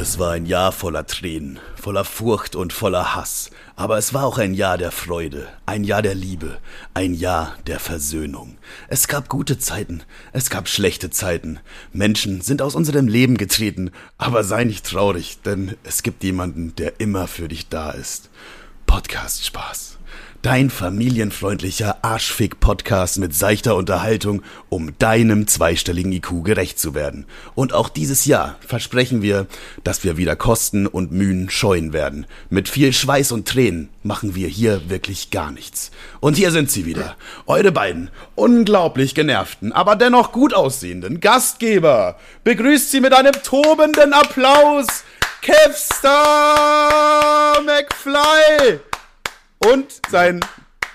Es war ein Jahr voller Tränen, voller Furcht und voller Hass, aber es war auch ein Jahr der Freude, ein Jahr der Liebe, ein Jahr der Versöhnung. Es gab gute Zeiten, es gab schlechte Zeiten. Menschen sind aus unserem Leben getreten, aber sei nicht traurig, denn es gibt jemanden, der immer für dich da ist. Podcast Spaß. Dein familienfreundlicher Arschfick-Podcast mit seichter Unterhaltung, um deinem zweistelligen IQ gerecht zu werden. Und auch dieses Jahr versprechen wir, dass wir wieder Kosten und Mühen scheuen werden. Mit viel Schweiß und Tränen machen wir hier wirklich gar nichts. Und hier sind sie wieder. Eure beiden unglaublich genervten, aber dennoch gut aussehenden Gastgeber. Begrüßt sie mit einem tobenden Applaus. Kevstar McFly! Und sein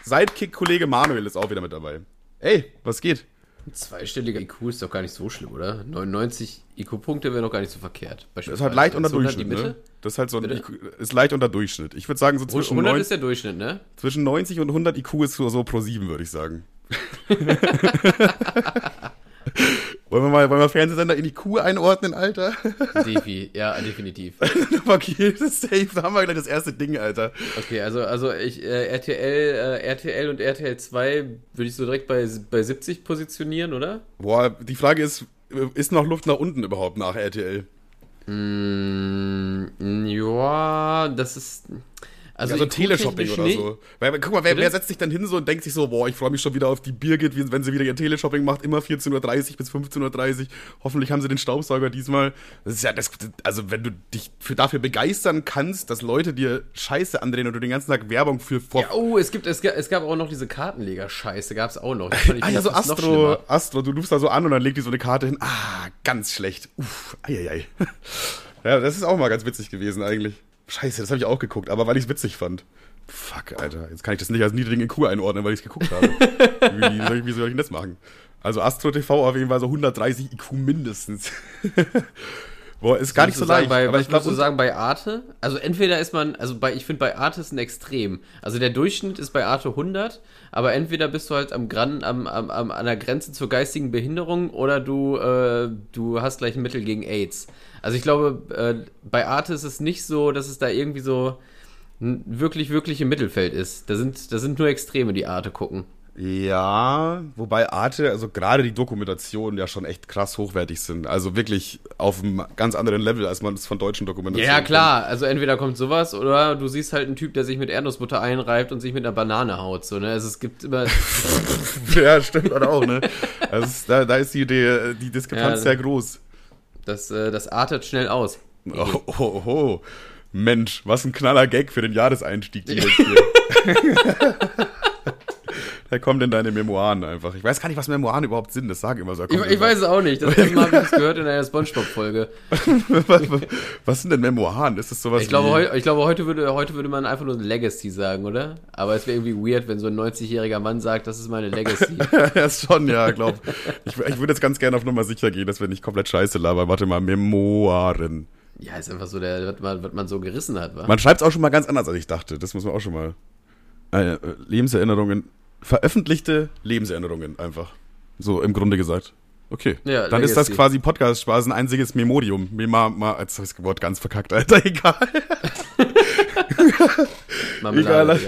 Sidekick-Kollege Manuel ist auch wieder mit dabei. Ey, was geht? Ein zweistelliger IQ ist doch gar nicht so schlimm, oder? 99 IQ-Punkte wäre noch gar nicht so verkehrt. Das ist halt leicht unter Durchschnitt, ne? Das ist halt so ein IQ, ist leicht unter Durchschnitt. Ich würde sagen, so zwischen 100 9, ist der Durchschnitt, ne? Zwischen 90 und 100 IQ ist so, so pro 7, würde ich sagen. Wollen wir mal, wollen wir Fernsehsender in die Kuh einordnen, Alter? Defi, ja, definitiv. okay, das ist safe. Da haben wir gleich das erste Ding, Alter. Okay, also, also ich, äh, RTL, äh, RTL und RTL 2 würde ich so direkt bei, bei 70 positionieren, oder? Boah, die Frage ist, ist noch Luft nach unten überhaupt nach RTL? Mm, ja, das ist. Also, also Teleshopping oder so. Weil, guck mal, wer, wer, setzt sich dann hin so und denkt sich so, boah, ich freue mich schon wieder auf die Birgit, wenn sie wieder ihr Teleshopping macht, immer 14.30 Uhr bis 15.30 Uhr. Hoffentlich haben sie den Staubsauger diesmal. Das ist ja das, also wenn du dich für, dafür begeistern kannst, dass Leute dir Scheiße andrehen und du den ganzen Tag Werbung für vor ja, Oh, es gibt, es gab, es gab auch noch diese Kartenleger-Scheiße, gab es auch noch. ah ja, so Astro, Astro, du rufst da so an und dann legt die so eine Karte hin. Ah, ganz schlecht. Uff, eieiei. ja, das ist auch mal ganz witzig gewesen eigentlich. Scheiße, das habe ich auch geguckt, aber weil ich es witzig fand. Fuck, Alter. Jetzt kann ich das nicht als niedrigen IQ einordnen, weil ich es geguckt habe. wie, soll ich, wie soll ich denn das machen? Also Astro TV auf jeden Fall so 130 IQ mindestens. Boah, ist gar nicht so leicht. Bei, aber ich glaube, sagen bei Arte, also entweder ist man, also bei, ich finde bei Arte ist ein Extrem. Also der Durchschnitt ist bei Arte 100, aber entweder bist du halt am, am, am, am an der Grenze zur geistigen Behinderung oder du, äh, du hast gleich ein Mittel gegen AIDS. Also ich glaube, äh, bei Arte ist es nicht so, dass es da irgendwie so wirklich, wirklich im Mittelfeld ist. Da sind, da sind nur Extreme, die Arte gucken. Ja, wobei Arte, also gerade die Dokumentationen ja schon echt krass hochwertig sind. Also wirklich auf einem ganz anderen Level, als man es von deutschen Dokumentationen Ja, klar. Kennt. Also entweder kommt sowas oder du siehst halt einen Typ, der sich mit Erdnussbutter einreibt und sich mit einer Banane haut. So, ne? Also es gibt immer. ja, stimmt oder auch, ne? Also da, da ist die, die, die Diskrepanz ja, sehr groß. Das, äh, das artet schnell aus. Oh, oh, oh. Mensch, was ein knaller Gag für den Jahreseinstieg jetzt hier. Da kommt in deine Memoiren einfach. Ich weiß gar nicht, was Memoiren überhaupt sind. Das sagen immer so. Ich, ich weiß es auch nicht. Das erste Mal habe ich das gehört in einer Spongebob-Folge. was, was, sind denn Memoiren? Ist das sowas ich glaube, heu, ich glaube heute, würde, heute würde man einfach nur Legacy sagen, oder? Aber es wäre irgendwie weird, wenn so ein 90-jähriger Mann sagt, das ist meine Legacy. ja, schon, ja, glaub. Ich, ich würde jetzt ganz gerne auf Nummer sicher gehen, dass wir nicht komplett scheiße labern. Warte mal, Memoiren. Ja, ist einfach so, der, was, man, was man so gerissen hat. Wa? Man schreibt es auch schon mal ganz anders, als ich dachte. Das muss man auch schon mal. Äh, Lebenserinnerungen veröffentlichte Lebenserinnerungen einfach. So im Grunde gesagt. Okay. Ja, Dann ist das quasi Podcast-Spaß ein einziges Memodium. Mema, ma, jetzt habe ich das Wort ganz verkackt, Alter. Egal. Egal.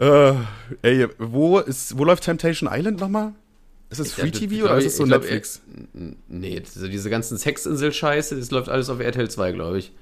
Äh, ey, wo ist, wo läuft Temptation Island nochmal? Ist es Free TV oder ist es so glaub, Netflix? nee, diese ganzen Sexinsel-Scheiße, das läuft alles auf RTL 2, glaube ich.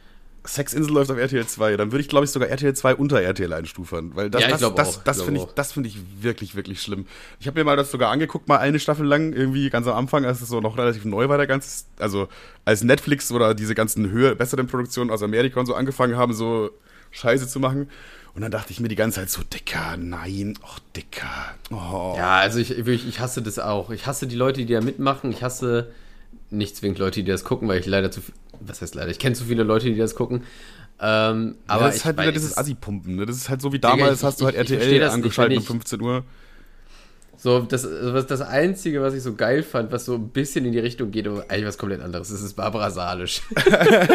Sexinsel läuft auf RTL 2, dann würde ich, glaube ich, sogar RTL 2 unter RTL einstufern. Weil das, ja, das, das, das finde ich, das finde ich wirklich, wirklich schlimm. Ich habe mir mal das sogar angeguckt, mal eine Staffel lang, irgendwie ganz am Anfang, als es so noch relativ neu war, der ganze, also als Netflix oder diese ganzen höher, besseren Produktionen aus Amerika und so angefangen haben, so Scheiße zu machen. Und dann dachte ich mir die ganze Zeit so, Dicker, nein, ach, Dicker. Oh. Ja, also ich, ich hasse das auch. Ich hasse die Leute, die da mitmachen. Ich hasse nicht zwingend Leute, die das gucken, weil ich leider zu was heißt leider, ich kenne zu viele Leute, die das gucken. Ähm, aber ja, das ist halt wieder dieses Assi-Pumpen. Ne? Das ist halt so wie damals, ich, hast du halt ich, RTL angeschaltet um 15 Uhr. So, das, was, das Einzige, was ich so geil fand, was so ein bisschen in die Richtung geht, aber eigentlich was komplett anderes, das ist Barbara Salisch.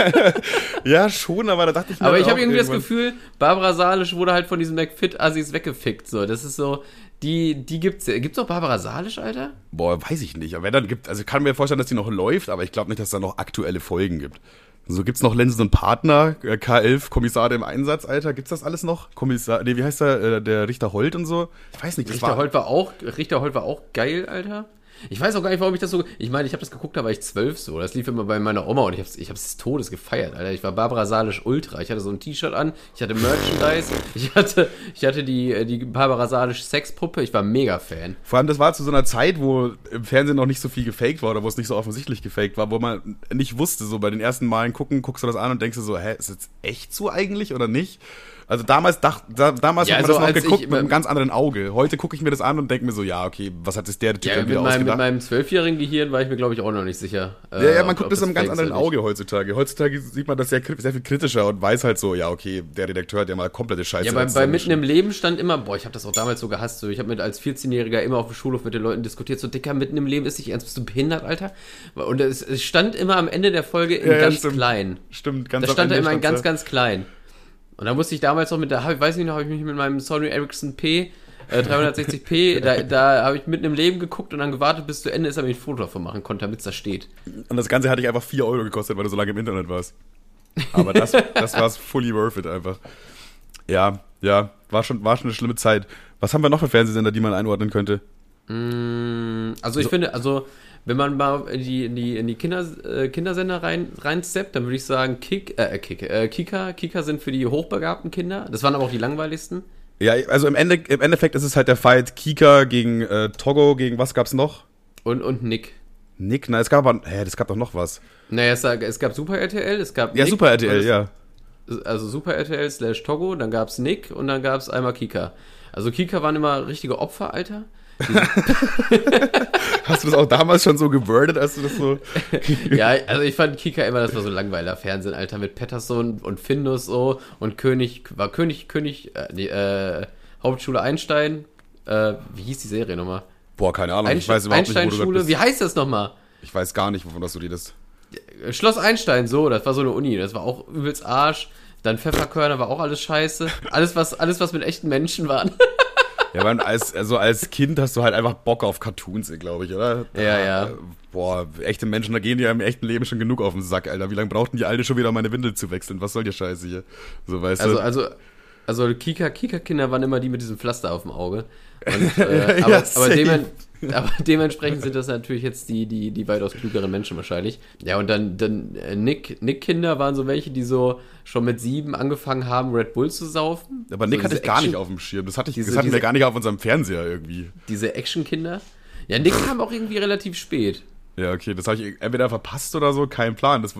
ja, schon, aber da dachte ich mir Aber ich habe irgendwie irgendwann. das Gefühl, Barbara Salisch wurde halt von diesen McFit-Assis weggefickt. So, das ist so, die, die gibt's. Gibt's auch Barbara Salisch, Alter? Boah, weiß ich nicht. Aber wenn dann gibt, also kann mir vorstellen, dass die noch läuft, aber ich glaube nicht, dass es da noch aktuelle Folgen gibt. So gibt's noch Lenzen und Partner, äh, K11, Kommissare im Einsatz, Alter. Gibt's das alles noch? Kommissar, nee, wie heißt der, äh, der Richter Holt und so? Ich weiß nicht, Richter war, Holt war auch, Richter Holt war auch geil, Alter. Ich weiß auch gar nicht, warum ich das so. Ich meine, ich habe das geguckt, da war ich zwölf so. Das lief immer bei meiner Oma und ich habe es ich hab's des Todes gefeiert, Alter. Ich war Barbara Salisch Ultra. Ich hatte so ein T-Shirt an, ich hatte Merchandise, ich hatte, ich hatte die, die Barbara Salisch Sexpuppe. Ich war mega Fan. Vor allem, das war zu so einer Zeit, wo im Fernsehen noch nicht so viel gefaked war oder wo es nicht so offensichtlich gefaked war, wo man nicht wusste, so bei den ersten Malen gucken, guckst du das an und denkst du so, hä, ist das echt so eigentlich oder nicht? Also damals dacht, da, damals Ja, hat man also das noch geguckt ich- mit einem ganz anderen Auge. Heute gucke ich mir das an und denke mir so, ja, okay, was hat sich der Typ Ja, denn mit wieder meinem, mit ausgedacht? meinem zwölfjährigen Gehirn war ich mir, glaube ich, auch noch nicht sicher. äh, Ja, ja, man ob- guckt ob das in einem ganz anderen. Auge heutzutage. Heutzutage sieht man das sehr, sehr viel kritischer und weiß halt so, ja, okay, der Redakteur hat ja mal komplette Scheiße. Ja, bei, bei Mitten im Leben stand immer, boah, ich habe das auch damals so gehasst, so, ich habe mit als 14-Jähriger immer auf dem Schulhof mit den Leuten diskutiert, so, Dicker, Mitten im Leben ist nicht ernst, bist du behindert, Alter? Und es, es stand immer am Ende der Folge in Ja, ja, ganz stimmt. klein. Stimmt, ganz Da am stand da immer in ganz, da. ganz klein. Und da musste ich damals noch mit der, ich weiß nicht noch, habe ich mich mit meinem Sony Ericsson P äh, 360p, da, da habe ich mitten im Leben geguckt und dann gewartet bis zu Ende ist, damit ich ein Foto davon machen konnte, damit es da steht. Und das Ganze hatte ich einfach 4 Euro gekostet, weil du so lange im Internet warst. Aber das, das war fully worth it einfach. Ja, ja, war schon, war schon eine schlimme Zeit. Was haben wir noch für Fernsehsender, die man einordnen könnte? Mm, Also ich finde, also wenn man mal in die, in die, in die Kinder, äh, Kindersender rein, reinsteppt, dann würde ich sagen, Kick, äh, Kick, äh, Kika, Kika sind für die hochbegabten Kinder. Das waren aber auch die langweiligsten. Ja, also im, Ende, im Endeffekt ist es halt der Fight Kika gegen äh, Togo, gegen was gab's noch? Und, und Nick. Nick, na, es gab aber, hä, das gab doch noch was. Naja, es, es gab Super RTL, es gab Ja, Nick, Super RTL, es- ja. Also Super RTL slash Togo, dann gab's Nick und dann gab's einmal Kika. Also Kika waren immer richtige Opfer, Alter. Hast du das auch damals schon so gewordet, als du das so. Ja, also ich fand Kika immer, das war so langweiler Fernsehen, Alter, mit Patterson und Findus so und König, war König, König, äh, nee, äh, Hauptschule Einstein, äh, wie hieß die Serie nochmal? Boah, keine Ahnung, ich Einstein, weiß überhaupt nicht, wo du bist. wie heißt das nochmal? Ich weiß gar nicht, wovon das du redest. Äh, Schloss Einstein, so, das war so eine Uni, das war auch übelst Arsch. Dann Pfefferkörner war auch alles scheiße. Alles, was, alles, was mit echten Menschen waren. Ja, weil als, also als Kind hast du halt einfach Bock auf Cartoons, glaube ich, oder? Ja, ja. Äh, Boah, echte Menschen, da gehen die ja im echten Leben schon genug auf den Sack, Alter. Wie lange brauchten die Alte schon wieder, um meine Windel zu wechseln? Was soll die Scheiße hier? So, weißt Also, du? also, also Kika, Kika-Kinder waren immer die mit diesem Pflaster auf dem Auge. Und, äh, Ja, aber, aber, safe. aber dementsprechend sind das natürlich jetzt die, die, die weitaus klügeren Menschen wahrscheinlich. Ja, und dann, dann äh, Nick, Nick-Kinder waren so welche, die so schon mit sieben angefangen haben, Red Bull zu saufen. Aber Nick so hatte ich gar nicht Action- auf dem Schirm. Das, hatte ich, diese- das hatten wir diese- gar nicht auf unserem Fernseher irgendwie. Diese Action-Kinder. Ja, Nick kam auch irgendwie relativ spät. Ja, okay, das habe ich entweder verpasst oder so, kein Plan. Das,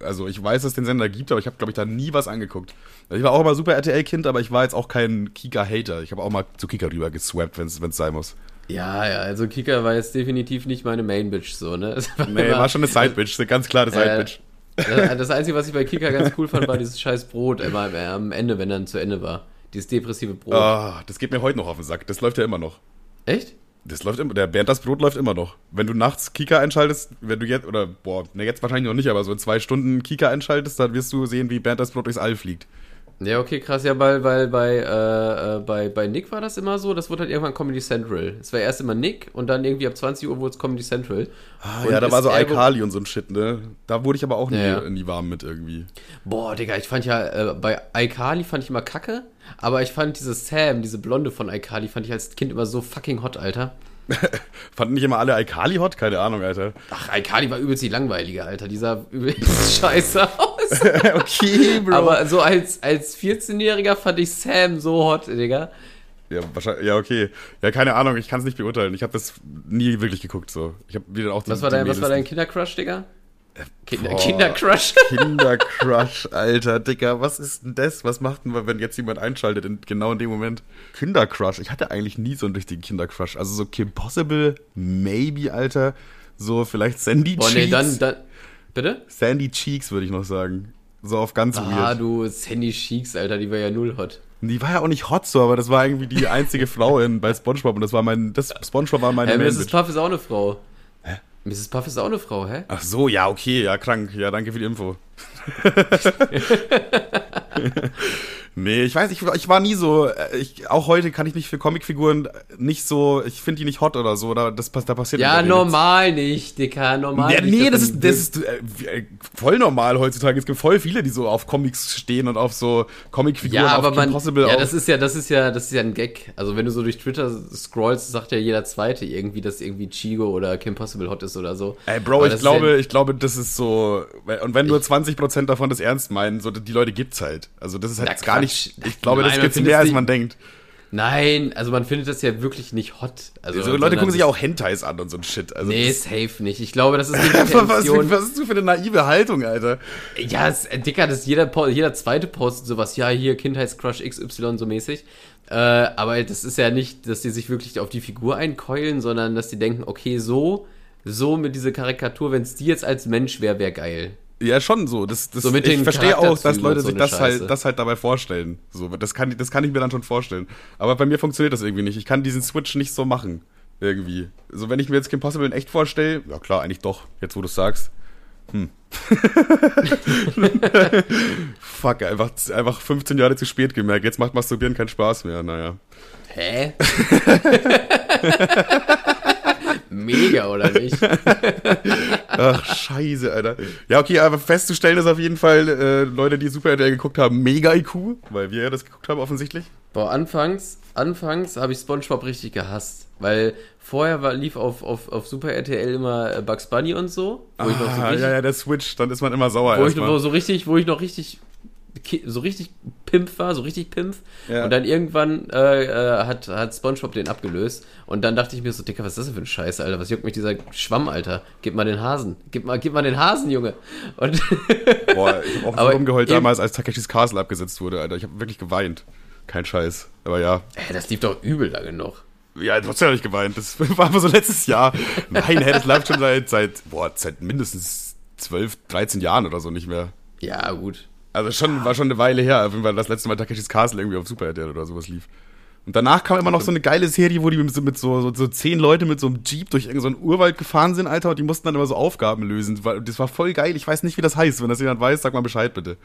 also ich weiß, dass es den Sender gibt, aber ich habe, glaube ich, da nie was angeguckt. Ich war auch immer super RTL-Kind, aber ich war jetzt auch kein Kika-Hater. Ich habe auch mal zu Kika rüber geswappt, wenn es sein muss. Ja, ja, also Kika war jetzt definitiv nicht meine Main-Bitch so, ne? War Nee, immer- war schon eine Side-Bitch, eine ganz klare Side-Bitch. Das, das Einzige, was ich bei Kika ganz cool fand, war dieses scheiß Brot immer äh, am Ende, wenn dann zu Ende war. Dieses depressive Brot. Ah, das geht mir heute noch auf den Sack. Das läuft ja immer noch. Echt? Das läuft immer, der Bernd das Brot läuft immer noch. Wenn du nachts Kika einschaltest, wenn du jetzt, oder boah, ne, jetzt wahrscheinlich noch nicht, aber so in zwei Stunden Kika einschaltest, dann wirst du sehen, wie Bernd das Brot durchs All fliegt. Ja, okay, krass. Ja, weil, weil bei, äh, äh, bei, bei Nick war das immer so, das wurde halt irgendwann Comedy Central. Es war erst immer Nick und dann irgendwie ab 20 Uhr wurde es Comedy Central. Ah, Und ja, da war so Alkali und so ein Shit, ne? Da wurde ich aber auch nie, Ja, ja. nie warm mit irgendwie. Boah, Digga, ich fand ja, äh, bei iCarly fand ich immer kacke, aber ich fand diese Sam, diese Blonde von iCarly, fand ich als Kind immer so fucking hot, Alter. Fanden nicht immer alle Alkali hot? Keine Ahnung, Alter. Ach, iCarly war übelst die langweilige, Alter. Die sah übelst scheiße aus. okay, Bro. Aber so als, als 14-Jähriger fand ich Sam so hot, Digga. ja, wahrscheinlich, ja, okay. Ja, keine Ahnung, ich kann es nicht beurteilen. Ich habe das nie wirklich geguckt, so. Ich habe wieder auch die, Was war dein, was war dein Kindercrush, Digga? Kinder, boah. Kindercrush? Kindercrush, Alter, Dicker, was ist denn das? Was macht denn, wenn jetzt jemand einschaltet, in, genau in dem Moment? Kindercrush, ich hatte eigentlich nie so einen richtigen Kindercrush. Also so Kim Possible, maybe, Alter. So vielleicht Sandy Boah, Cheeks. nee, dann, dann. Bitte? Sandy Cheeks, würde ich noch sagen. So auf ganz Ah, weird. du Sandy Cheeks, Alter, die war ja null hot. Die war ja auch nicht hot so, aber das war irgendwie die einzige Frau in, bei Spongebob und das war mein, das Spongebob war meine Main Mrs. Bitch. Puff ist auch eine Frau. Hä? Mrs. Puff ist auch eine Frau, hä? Ach so, ja, okay, ja, krank. Ja, danke für die Info. Nee, ich weiß, ich, ich war nie so, äh, ich, auch heute kann ich mich für Comicfiguren nicht so, ich finde die nicht hot oder so, da, das, da passiert Ja, normal nicht, Dicker, normal ja, nicht. Nee, das ist, das ist äh, voll normal heutzutage. Es gibt voll viele, die so auf Comics stehen und auf so Comicfiguren, ja, aber auf man, Impossible. ja, das ist ja, das ist ja, das ist ja ein Gag. Also wenn du so durch Twitter scrollst, sagt ja jeder Zweite irgendwie, dass irgendwie Chigo oder Kim Possible hot ist oder so. Ey, Bro, Aber ich glaube, ja- ich glaube, das ist so, und wenn nur 20% davon das ernst meinen, so, die Leute gibt's halt. Also das ist halt gar nicht, ich glaube, Nein, das gibt's findet mehr, als man denkt. Nein, also man findet das ja wirklich nicht hot. Also So, Leute gucken sich auch Hentais an und so ein Shit. Also Nee, safe nicht. Ich glaube, das ist nicht die was, was, ist du für eine naive Haltung, Alter? Ja, es, äh, Dicker, das jeder, jeder zweite postet sowas, ja, hier Kindheitscrush XY so mäßig. Äh, aber das ist ja nicht, dass die sich wirklich auf die Figur einkeulen, sondern dass die denken, okay, so, so mit dieser Karikatur, wenn es die jetzt als Mensch wäre, wäre geil. Ja, schon so. Das, das, So mit ich verstehe auch, dass Leute so sich das Scheiße. halt, das halt dabei vorstellen. So, das kann, das kann ich mir dann schon vorstellen. Aber bei mir funktioniert das irgendwie nicht. Ich kann diesen Switch nicht so machen. Irgendwie. So, wenn ich mir jetzt Kim Possible in echt vorstelle, ja klar, eigentlich doch, jetzt wo du sagst. Hm. Fuck, einfach, einfach 15 Jahre zu spät gemerkt. Jetzt macht Masturbieren keinen Spaß mehr, naja. Hä? Mega, oder nicht? Ach, scheiße, Alter. Ja, okay, aber festzustellen ist auf jeden Fall, äh, Leute, die Super RTL geguckt haben, mega IQ, weil wir ja das geguckt haben, offensichtlich. Boah, anfangs, anfangs habe ich Spongebob richtig gehasst. Weil vorher war, lief auf, auf, auf Super RTL immer äh, Bugs Bunny und so. Wo ich noch so Ah, richtig, ja, ja, der Switch, dann ist man immer sauer wo ich wo so richtig, wo ich noch richtig so richtig Pimp war, so richtig Pimp. Ja. Und dann irgendwann äh, äh, hat, hat Spongebob den abgelöst. Und dann dachte ich mir so, Dicker, was ist das denn für ein Scheiß, Alter? Was juckt mich dieser Schwamm, Alter? Gib mal den Hasen. Gib mal, gib mal den Hasen, Junge. Und Boah, ich hab auch so rumgeheult damals, als Takeshis Castle abgesetzt wurde, Alter. Ich habe wirklich geweint. Kein Scheiß. Aber ja. Ey, das lief doch übel lange noch. Ja, trotzdem habe ich geweint. Das war aber so letztes Jahr. Nein, hey, das läuft schon seit, seit, boah, seit mindestens 12, 13 Jahren oder so nicht mehr. Ja, gut. Also schon, war schon eine Weile her, Fall das letzte Mal Takeshis Castle irgendwie auf Super RTL oder sowas lief. Und danach kam immer noch so eine geile Serie, wo die mit so, so, so, zehn Leute mit so einem Jeep durch irgendeinen so einen Urwald gefahren sind, Alter, und die mussten dann immer so Aufgaben lösen. Das war voll geil. Ich weiß nicht, wie das heißt. Wenn das jemand weiß, sag mal Bescheid bitte.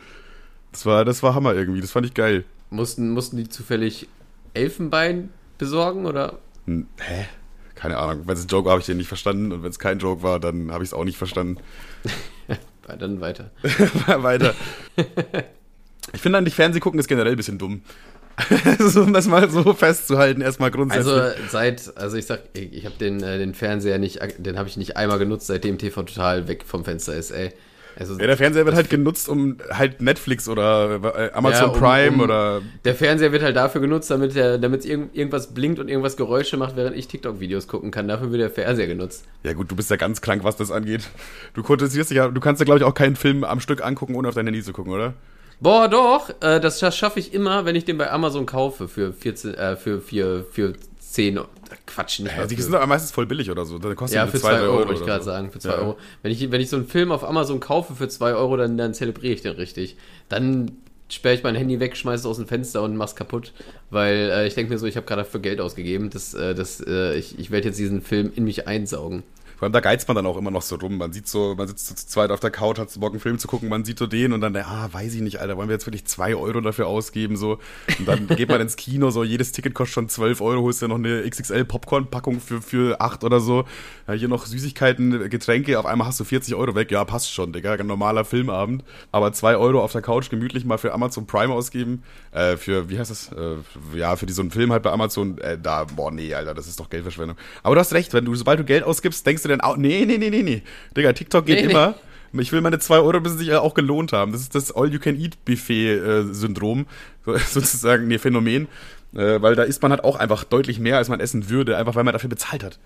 Das war, das war Hammer irgendwie. Das fand ich geil. Mussten, mussten die zufällig Elfenbein besorgen oder? Hä? Keine Ahnung. Wenn es ein Joke war, habe ich den nicht verstanden. Und wenn es kein Joke war, dann habe ich es auch nicht verstanden. Dann weiter. Weiter. Ich finde eigentlich Fernseh gucken ist generell ein bisschen dumm. Also, um das mal so festzuhalten, erstmal grundsätzlich. Also seit, also ich sag, ich, ich habe den, äh, den Fernseher nicht, den habe ich nicht einmal genutzt, seitdem TV total weg vom Fenster ist, ey. Also ja, der Fernseher wird halt genutzt, um halt Netflix oder äh, Amazon Ja, um- Prime um- oder. der Fernseher wird halt dafür genutzt, damit der, damit irgend, irgendwas blinkt und irgendwas Geräusche macht, während ich TikTok-Videos gucken kann. Dafür wird der Fernseher genutzt. Ja, gut, du bist ja ganz krank, was das angeht. Du konzentrierst dich ja, du kannst ja, glaube ich, auch keinen Film am Stück angucken, ohne auf dein Handy zu gucken, oder? Boah, doch, äh, das scha- schaffe ich immer, wenn ich den bei Amazon kaufe für 14, äh, für, für, für 10, äh, Quatsch, nicht Ja, die sind aber meistens voll billig oder so. Dann kostet Ja, für zwei, 2 drei Euro, wollte ich gerade so. sagen. Für 2 Ja. Euro. Wenn ich, wenn ich so einen Film auf Amazon kaufe für 2 Euro, dann, dann zelebriere ich den richtig. Dann sperre ich mein Handy weg, schmeiße es aus dem Fenster und mach's kaputt. Weil äh, ich denke mir so, ich habe gerade dafür Geld ausgegeben. Das, äh, das, äh, ich ich werde jetzt diesen Film in mich einsaugen. Vor allem da geizt man dann auch immer noch so rum. Man sieht so, man sitzt so zu zweit auf der Couch, hat so Bock, einen Film zu gucken, man sieht so den und dann, ah, weiß ich nicht, Alter, wollen wir jetzt wirklich zwei Euro dafür ausgeben, so. Und dann geht man ins Kino, so, jedes Ticket kostet schon 12 Euro, holst dir noch eine XXL Popcorn-Packung für, für 8 oder so. Ja, hier noch Süßigkeiten, Getränke, auf einmal hast du 40 Euro weg. Ja, passt schon, Digga, ein normaler Filmabend. Aber 2 Euro auf der Couch gemütlich mal für Amazon Prime ausgeben, äh, für, wie heißt das, äh, ja, für die, so einen Film halt bei Amazon, äh, da, boah, nee, Alter, das ist doch Geldverschwendung. Aber du hast recht, wenn du, sobald du Geld ausgibst, denkst du dann auch, nee, nee, nee, nee, nee. Digga, TikTok geht Nee, nee. immer. Ich will meine 2 Euro, bis sie sich auch gelohnt haben. Das ist das All-You-Can-Eat-Buffet-Syndrom, so, sozusagen, nee, Phänomen. Äh, weil da isst man halt auch einfach deutlich mehr, als man essen würde, einfach weil man dafür bezahlt hat.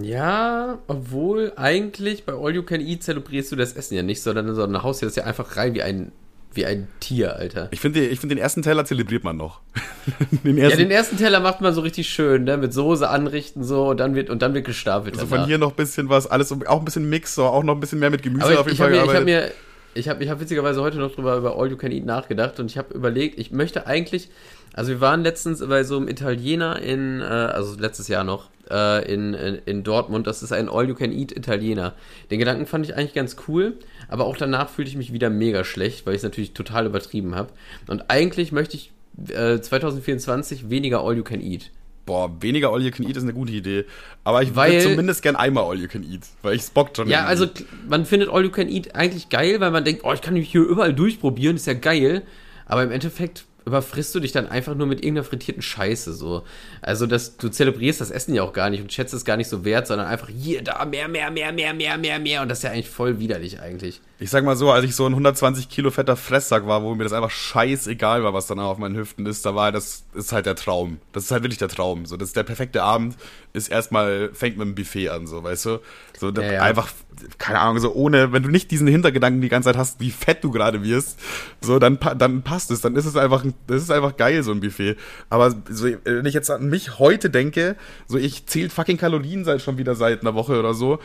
Ja, obwohl eigentlich bei All You Can Eat zelebrierst du das Essen ja nicht, sondern, sondern haust dir das ja einfach rein wie ein, wie ein Tier, Alter. Ich finde, ich finde den ersten Teller zelebriert man noch. den Ja, ersten, den ersten Teller macht man so richtig schön, ne? Mit Soße anrichten so und dann wird und dann wird gestapelt. also danach. von hier noch ein bisschen was, alles auch ein bisschen Mix, so, auch noch ein bisschen mehr mit Gemüse Aber auf ich, jeden ich Fall habe mir, ich gearbeitet. mir, ich habe ich hab witzigerweise heute noch drüber über All You Can Eat nachgedacht und ich habe überlegt, ich möchte eigentlich, also wir waren letztens bei so einem Italiener in, äh, also letztes Jahr noch, äh, in, in, in Dortmund. Das ist ein All-You-Can-Eat-Italiener. Den Gedanken fand ich eigentlich ganz cool, aber auch danach fühlte ich mich wieder mega schlecht, weil ich es natürlich total übertrieben habe. Und eigentlich möchte ich äh, 2024 weniger All-You-Can-Eat. Boah, weniger All You Can Eat ist eine gute Idee. Aber ich Weil- würde zumindest gern einmal All You Can Eat, weil ich Bock schon. Ja, also man findet All You Can Eat eigentlich geil, weil man denkt, oh, ich kann mich hier überall durchprobieren, ist ja geil. Aber im Endeffekt überfrisst du dich dann einfach nur mit irgendeiner frittierten Scheiße so. Also das, du zelebrierst das Essen ja auch gar nicht und schätzt es gar nicht so wert, sondern einfach hier, da, mehr, mehr, mehr, mehr, mehr, mehr, mehr. Und das ist ja eigentlich voll widerlich eigentlich. Ich sag mal so, als ich so ein 120 Kilo fetter Fresssack war, wo mir das einfach scheißegal war, was danach auf meinen Hüften ist, da war das ist halt der Traum. Das ist halt wirklich der Traum. So, das ist der perfekte Abend, ist erstmal, fängt mit dem Buffet an, so, weißt du? So, Ja, ja. einfach, keine Ahnung, so ohne, wenn du nicht diesen Hintergedanken die ganze Zeit hast, wie fett du gerade wirst, so, dann, dann passt es, dann ist es einfach, ein- das ist einfach geil, so ein Buffet. Aber so, wenn ich jetzt an mich heute denke, so, ich zählt fucking Kalorien seit schon wieder seit einer Woche oder so,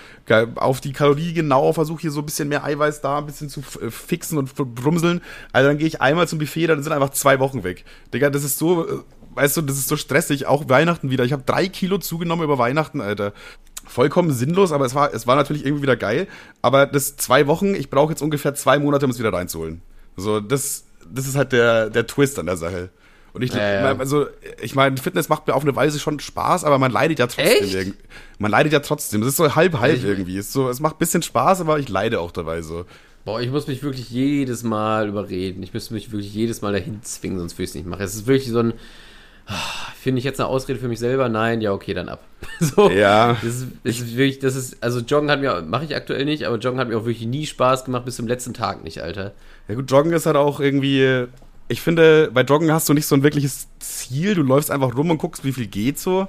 auf die Kalorie genau, versuche hier so ein bisschen mehr Eiweiß da, ein bisschen zu äh, fixen und brumseln. Also dann gehe ich einmal zum Buffet, dann sind einfach zwei Wochen weg. Digga, das ist so, äh, weißt du, das ist so stressig, auch Weihnachten wieder. Ich habe drei Kilo zugenommen über Weihnachten, Alter. Vollkommen sinnlos, aber es war, es war natürlich irgendwie wieder geil. Aber das zwei Wochen, ich brauche jetzt ungefähr zwei Monate, um es wieder reinzuholen. So, das, das ist halt der, der Twist an der Sache. Und ich, ja. also, ich meine, Fitness macht mir auf eine Weise schon Spaß, aber man leidet ja trotzdem. Man leidet ja trotzdem. Das ist so halb halb irgendwie. Es so, es macht ein bisschen Spaß, aber ich leide auch dabei so. Boah, ich muss mich wirklich jedes Mal überreden. Ich müsste mich wirklich jedes Mal dahin zwingen, sonst würde ich es nicht machen. Es ist wirklich so ein. Finde ich jetzt eine Ausrede für mich selber? Nein, ja, okay, dann ab. So, Ja. Das ist, das ist wirklich, das ist, also Joggen hat mir, mache ich aktuell nicht, aber Joggen hat mir auch wirklich nie Spaß gemacht, bis zum letzten Tag nicht, Alter. Ja gut, Joggen ist halt auch irgendwie. Ich finde, bei Joggen hast du nicht so ein wirkliches Ziel. Du läufst einfach rum und guckst, wie viel geht so.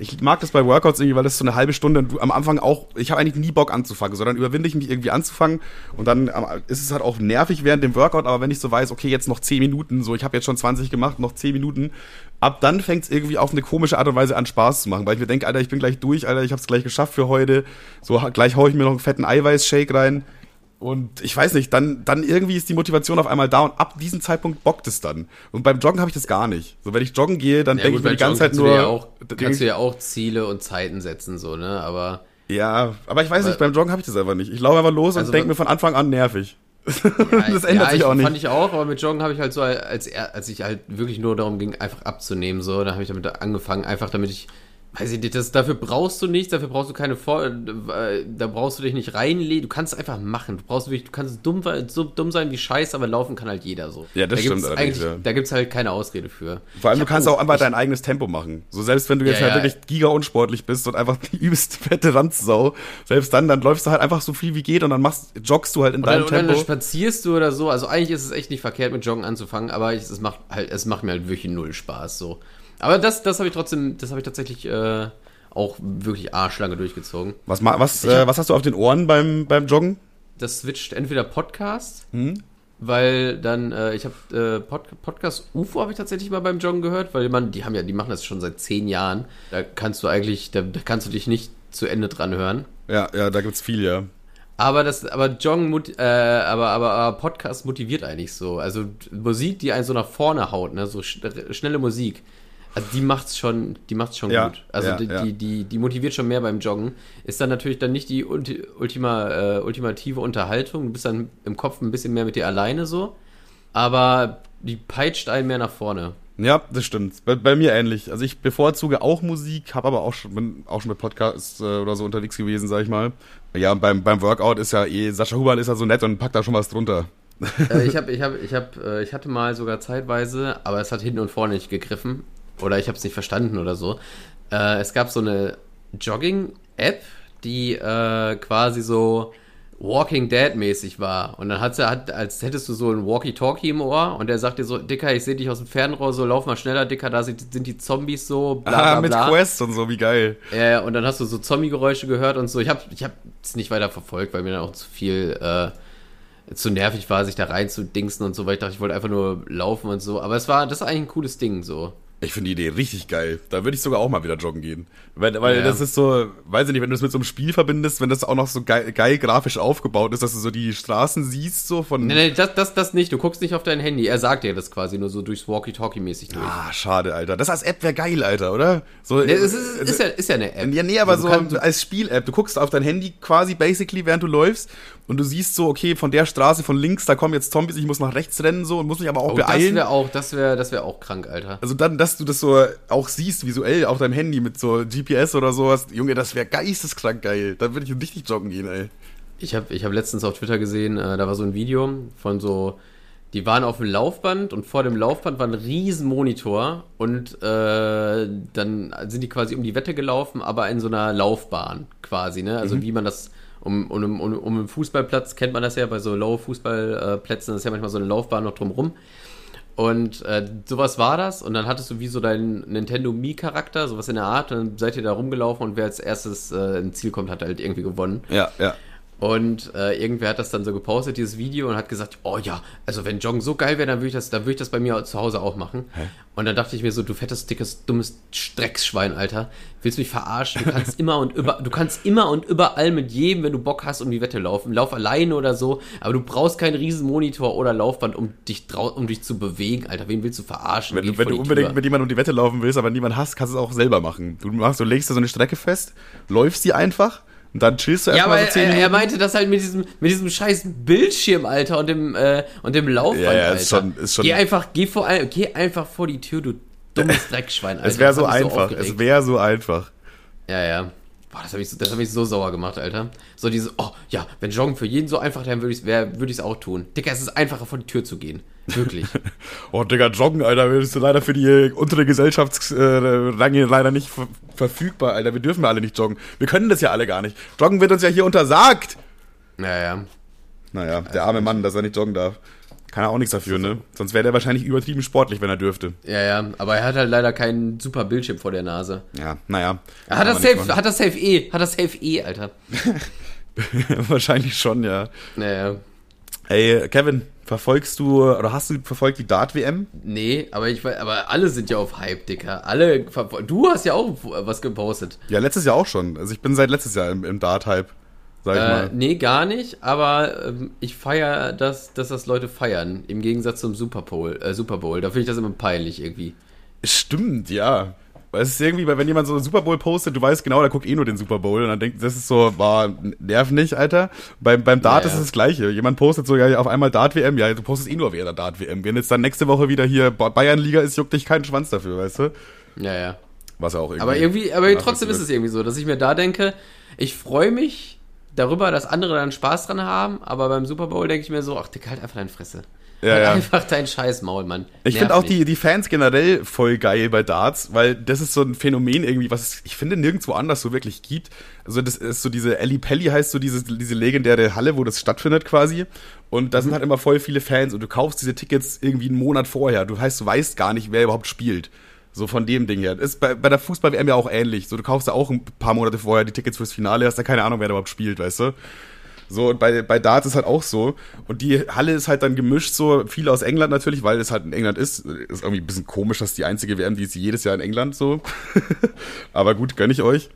Ich mag das bei Workouts irgendwie, weil das so eine halbe Stunde und du am Anfang auch, ich habe eigentlich nie Bock anzufangen, sondern überwinde ich mich irgendwie anzufangen und dann ist es halt auch nervig während dem Workout, aber wenn ich so weiß, okay, jetzt noch 10 Minuten, so ich habe jetzt schon 20 gemacht, noch 10 Minuten, ab dann fängt es irgendwie auf eine komische Art und Weise an Spaß zu machen, weil ich mir denke, Alter, ich bin gleich durch, Alter, ich habe es gleich geschafft für heute, so gleich hau ich mir noch einen fetten Eiweißshake rein und ich weiß nicht, dann, dann irgendwie ist die Motivation auf einmal da und ab diesem Zeitpunkt bockt es dann. Und beim Joggen habe ich das gar nicht. So, wenn ich joggen gehe, dann Ja, denke ich mir die ganze Zeit nur. ja auch, kannst du ja auch Ziele und Zeiten setzen, so, ne, aber. ja, aber ich weiß nicht, beim Joggen habe ich das einfach nicht. Ich laufe einfach los Also und denke mir von Anfang an nervig. das ändert ja, sich ich, auch nicht. Fand ich auch, aber mit Joggen habe ich halt so, als, er- als ich halt wirklich nur darum ging, einfach abzunehmen, so, da habe ich damit angefangen, einfach damit ich, weiß ich nicht, das, dafür brauchst du nichts, dafür brauchst du keine Vor, äh, da brauchst du dich nicht reinlegen, du kannst es einfach machen, du brauchst wirklich, du kannst dumm, so dumm sein wie Scheiß, aber laufen kann halt jeder so. Ja, das da stimmt allerdings, eigentlich, ja. Da gibt's halt keine Ausrede für. Vor allem, Ich du kannst auch einfach dein eigenes Tempo machen. So, selbst wenn du jetzt Ja, halt ja. wirklich giga unsportlich bist und einfach die übelst fette Randsau, selbst dann, dann läufst du halt einfach so viel wie geht und dann machst, joggst du halt in Und dann, deinem und dann Tempo. spazierst du oder so. Also eigentlich ist es echt nicht verkehrt, mit Joggen anzufangen, aber ich, es macht halt, es macht mir halt wirklich null Spaß so. Aber das, das habe ich trotzdem, das habe ich tatsächlich äh, auch wirklich arschlange durchgezogen. Was, was, äh, was hast du auf den Ohren beim, beim Joggen? Das switcht entweder Podcast, Hm? weil dann, äh, ich habe äh, Pod, Podcast UFO habe ich tatsächlich mal beim Joggen gehört, weil man, die haben ja, die machen das schon seit zehn Jahren. Da kannst du eigentlich, da, da kannst du dich nicht zu Ende dran hören. Ja, ja, da gibt's viel, ja. Aber das, aber Joggen, mut- äh, aber, aber, aber Podcast motiviert eigentlich so. Also Musik, die einen so nach vorne haut, ne, so sch schnelle Musik. Also die macht's schon, die macht's schon Ja, gut. Also ja, die, ja. die, die, die motiviert schon mehr beim Joggen. Ist dann natürlich dann nicht die ulti ultima, äh, ultimative Unterhaltung. Du bist dann im Kopf ein bisschen mehr mit dir alleine so. Aber die peitscht einen mehr nach vorne. Ja, das stimmt. Bei, bei mir ähnlich. Also ich bevorzuge auch Musik, habe aber auch schon, bin auch schon mit Podcasts äh, oder so unterwegs gewesen, sag ich mal. Ja, beim, beim Workout ist ja eh, Sascha Huber ist ja so nett und packt da schon was drunter. äh, ich habe, ich habe, ich habe, äh, ich hatte mal sogar zeitweise, aber es hat hinten und vorne nicht gegriffen oder ich habe es nicht verstanden oder so. Äh, es gab so eine Jogging-App, die äh, quasi so Walking Dead mäßig war und dann hat sie, hat, als hättest du so ein Walkie-Talkie im Ohr und der sagt dir so, Dicker, ich sehe dich aus dem Fernrohr, so lauf mal schneller, Dicker, da sind, sind die Zombies so, bla bla ah, mit bla. Quest und so, wie geil. Ja, ja, und dann hast du so Zombie-Geräusche gehört und so. Ich habe ich hab es nicht weiter verfolgt, weil mir dann auch zu viel, äh, zu nervig war, sich da rein zu dingsen und so, weil ich dachte, ich wollte einfach nur laufen und so. Aber es war, das ist eigentlich ein cooles Ding, so. Ich finde die Idee richtig geil. Da würde ich sogar auch mal wieder joggen gehen. Weil, weil Ja. das ist so, weiß ich nicht, wenn du es mit so einem Spiel verbindest, wenn das auch noch so geil, geil grafisch aufgebaut ist, dass du so die Straßen siehst, so von. Nee, nee, das, das, das nicht. Du guckst nicht auf dein Handy. Er sagt dir das quasi nur so durchs Walkie-Talkie-mäßig durch. Ah, schade, Alter. Das als App wäre geil, Alter, oder? So, Nee, es ist, ist, ja, ist ja eine App. Ja, nee, aber Du so als Spiel-App. Du guckst auf dein Handy quasi basically, während du läufst und du siehst so, okay, von der Straße von links, da kommen jetzt Zombies, ich muss nach rechts rennen so und muss mich aber auch oh, das beeilen. wäre auch, das wäre, das wäre auch krank, Alter. Also dann, dass du das so auch siehst visuell auf deinem Handy mit so GPS oder sowas. Junge, das wäre geisteskrank geil. Da würde ich richtig joggen gehen, ey. Ich habe ich hab letztens auf Twitter gesehen, äh, da war so ein Video von so, die waren auf dem Laufband und vor dem Laufband war ein riesen Monitor und äh, dann sind die quasi um die Wette gelaufen, aber in so einer Laufbahn quasi, ne? Also wie man das um, um, um, um einen Fußballplatz kennt man das ja bei so Low-Fußballplätzen, ist ja manchmal so eine Laufbahn noch drumrum. Und äh, sowas war das. Und dann hattest du wie so deinen Nintendo Mii-Charakter, sowas in der Art. Und dann seid ihr da rumgelaufen und wer als erstes äh, ins Ziel kommt, hat halt irgendwie gewonnen. Ja, ja. Und äh, irgendwer hat das dann so gepostet, dieses Video, und hat gesagt, oh ja, also wenn Joggen so geil wäre, dann würde ich das, dann würde ich das bei mir zu Hause auch machen. Und dann dachte ich mir so, du fettes, dickes, dummes Strecksschwein, Alter. Willst du mich verarschen? Du kannst immer und über, du kannst immer und überall mit jedem, wenn du Bock hast, um die Wette laufen. Lauf alleine oder so, aber du brauchst keinen riesen Monitor oder Laufband, um dich um dich zu bewegen, Alter. Wen willst du verarschen? Wenn, wenn du unbedingt Tür. mit jemandem um die Wette laufen willst, aber niemand hast, kannst du es auch selber machen. Du machst, du legst da so eine Strecke fest, läufst die einfach und dann chillst du Ja, erstmal so 10 er, er Minuten. meinte das halt mit diesem, mit diesem scheiß Bildschirm, Alter, und dem, äh, und dem Laufband, Ja, ja, Alter. ist schon- ist schon- geh einfach, geh vor, geh einfach vor die Tür, du dummes Dreckschwein, Alter. es wäre so einfach. aufgeregt. es wäre so einfach. ja, ja. Boah, das habe ich, so- das hab ich so sauer gemacht, Alter. So diese, oh, ja, wenn Joggen für jeden so einfach, dann würde ich es würd auch tun. Dicker, es ist einfacher, vor die Tür zu gehen. Wirklich. Oh, Digga, joggen, Alter, bist du leider für die äh, untere Gesellschaftsrange leider nicht ver verfügbar, Alter. Wir dürfen ja alle nicht joggen. Wir können das ja alle gar nicht. Joggen wird uns ja hier untersagt. naja. Naja, der arme Mann, dass er nicht joggen darf. Kann er auch nichts dafür, ne? Sonst wäre der wahrscheinlich übertrieben sportlich, wenn er dürfte. Ja, ja. Aber er hat halt leider keinen super Bildschirm vor der Nase. Ja, naja. Hat das safe, hat das safe eh, hat das safe eh, Alter. wahrscheinlich schon, ja. Naja. Ey, Kevin, verfolgst du oder hast du verfolgt die Dart-WM? Nee, aber ich weiß, aber alle sind ja auf Hype, Dicker. Alle, du hast ja auch was gepostet. Ja, letztes Jahr auch schon. Also ich bin seit letztes Jahr im, im Dart-Hype, sag ich Äh, mal. nee, gar nicht, aber ähm, ich feiere das, dass das Leute feiern. Im Gegensatz zum Super Bowl. Äh, Super Bowl. Da finde ich das immer peinlich irgendwie. Stimmt, ja. Weil es ist irgendwie, weil wenn jemand so einen Super Bowl postet, du weißt genau, der guckt eh nur den Super Bowl und dann denkt, das ist so, war nerv nicht, Alter. Beim, beim Dart Ja, ist es das Gleiche. Jemand postet so, ja, auf einmal Dart-WM, ja, du postest eh nur während der Dart-WM. Wenn jetzt dann nächste Woche wieder hier Ba- Bayern-Liga ist, juckt dich keinen Schwanz dafür, weißt du? Ja, ja. Was auch irgendwie. Aber irgendwie, aber trotzdem ist es irgendwie so, dass ich mir da denke, ich freue mich darüber, dass andere dann Spaß dran haben, aber beim Super Bowl denke ich mir so, ach, Dicker, halt einfach deine Fresse. Ja, halt ja. einfach dein scheiß Maul, Mann. Ich finde auch nicht. die, die Fans generell voll geil bei Darts, weil das ist so ein Phänomen irgendwie, was es, ich finde, nirgendwo anders so wirklich gibt. Also das ist so diese Ellie Pelli heißt so diese, diese legendäre Halle, wo das stattfindet quasi. Und da sind halt immer voll viele Fans und du kaufst diese Tickets irgendwie einen Monat vorher. Du heißt, du weißt gar nicht, wer überhaupt spielt. So von dem Ding her. Ist bei, bei der Fußball-WM ja auch ähnlich. So, du kaufst ja auch ein paar Monate vorher die Tickets fürs Finale, hast ja keine Ahnung, wer da überhaupt spielt, weißt du? So, und bei, bei Darts ist halt auch so. Und die Halle ist halt dann gemischt, so viele aus England natürlich, weil es halt in England ist. Ist irgendwie ein bisschen komisch, dass die einzige WM, die ist jedes Jahr in England so. Aber gut, gönn ich euch.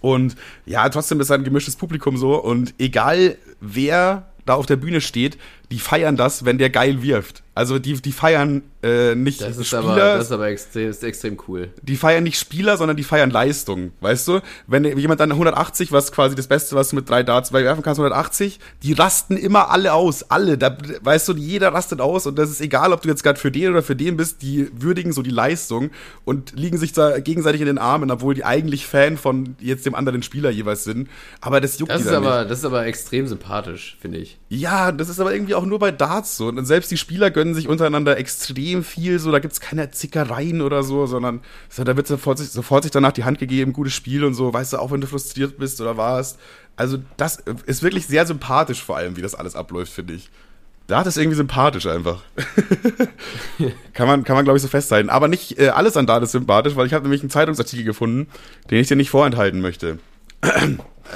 Und ja, trotzdem ist halt ein gemischtes Publikum so. Und egal wer da auf der Bühne steht, die feiern das, wenn der geil wirft. Also die, die feiern äh, nicht Das ist, Spieler, aber, das ist aber extrem, ist extrem cool. die feiern nicht Spieler, sondern die feiern Leistung, weißt du? Wenn jemand dann 180, was quasi das Beste, was du mit drei Darts werfen kannst, 180, die rasten immer alle aus, alle, da, weißt du, jeder rastet aus und das ist egal, ob du jetzt gerade für den oder für den bist, die würdigen so die Leistung und liegen sich da gegenseitig in den Armen, obwohl die eigentlich Fan von jetzt dem anderen Spieler jeweils sind, aber das juckt Das die ist, aber, nicht. das ist aber extrem sympathisch, finde ich. Ja, das ist aber irgendwie auch nur bei Darts so. Und selbst die Spieler gönnen sich untereinander extrem viel. So, da gibt's keine Zickereien oder so, sondern so, da wird sofort sich, sofort sich danach die Hand gegeben, gutes Spiel und so, weißt du, auch wenn du frustriert bist oder warst. Also, das ist wirklich sehr sympathisch, vor allem, wie das alles abläuft, finde ich. Dart ist irgendwie sympathisch einfach. kann man, kann man glaube ich, so festhalten. Aber nicht äh, alles an Dart ist sympathisch, weil ich habe nämlich einen Zeitungsartikel gefunden, den ich dir nicht vorenthalten möchte.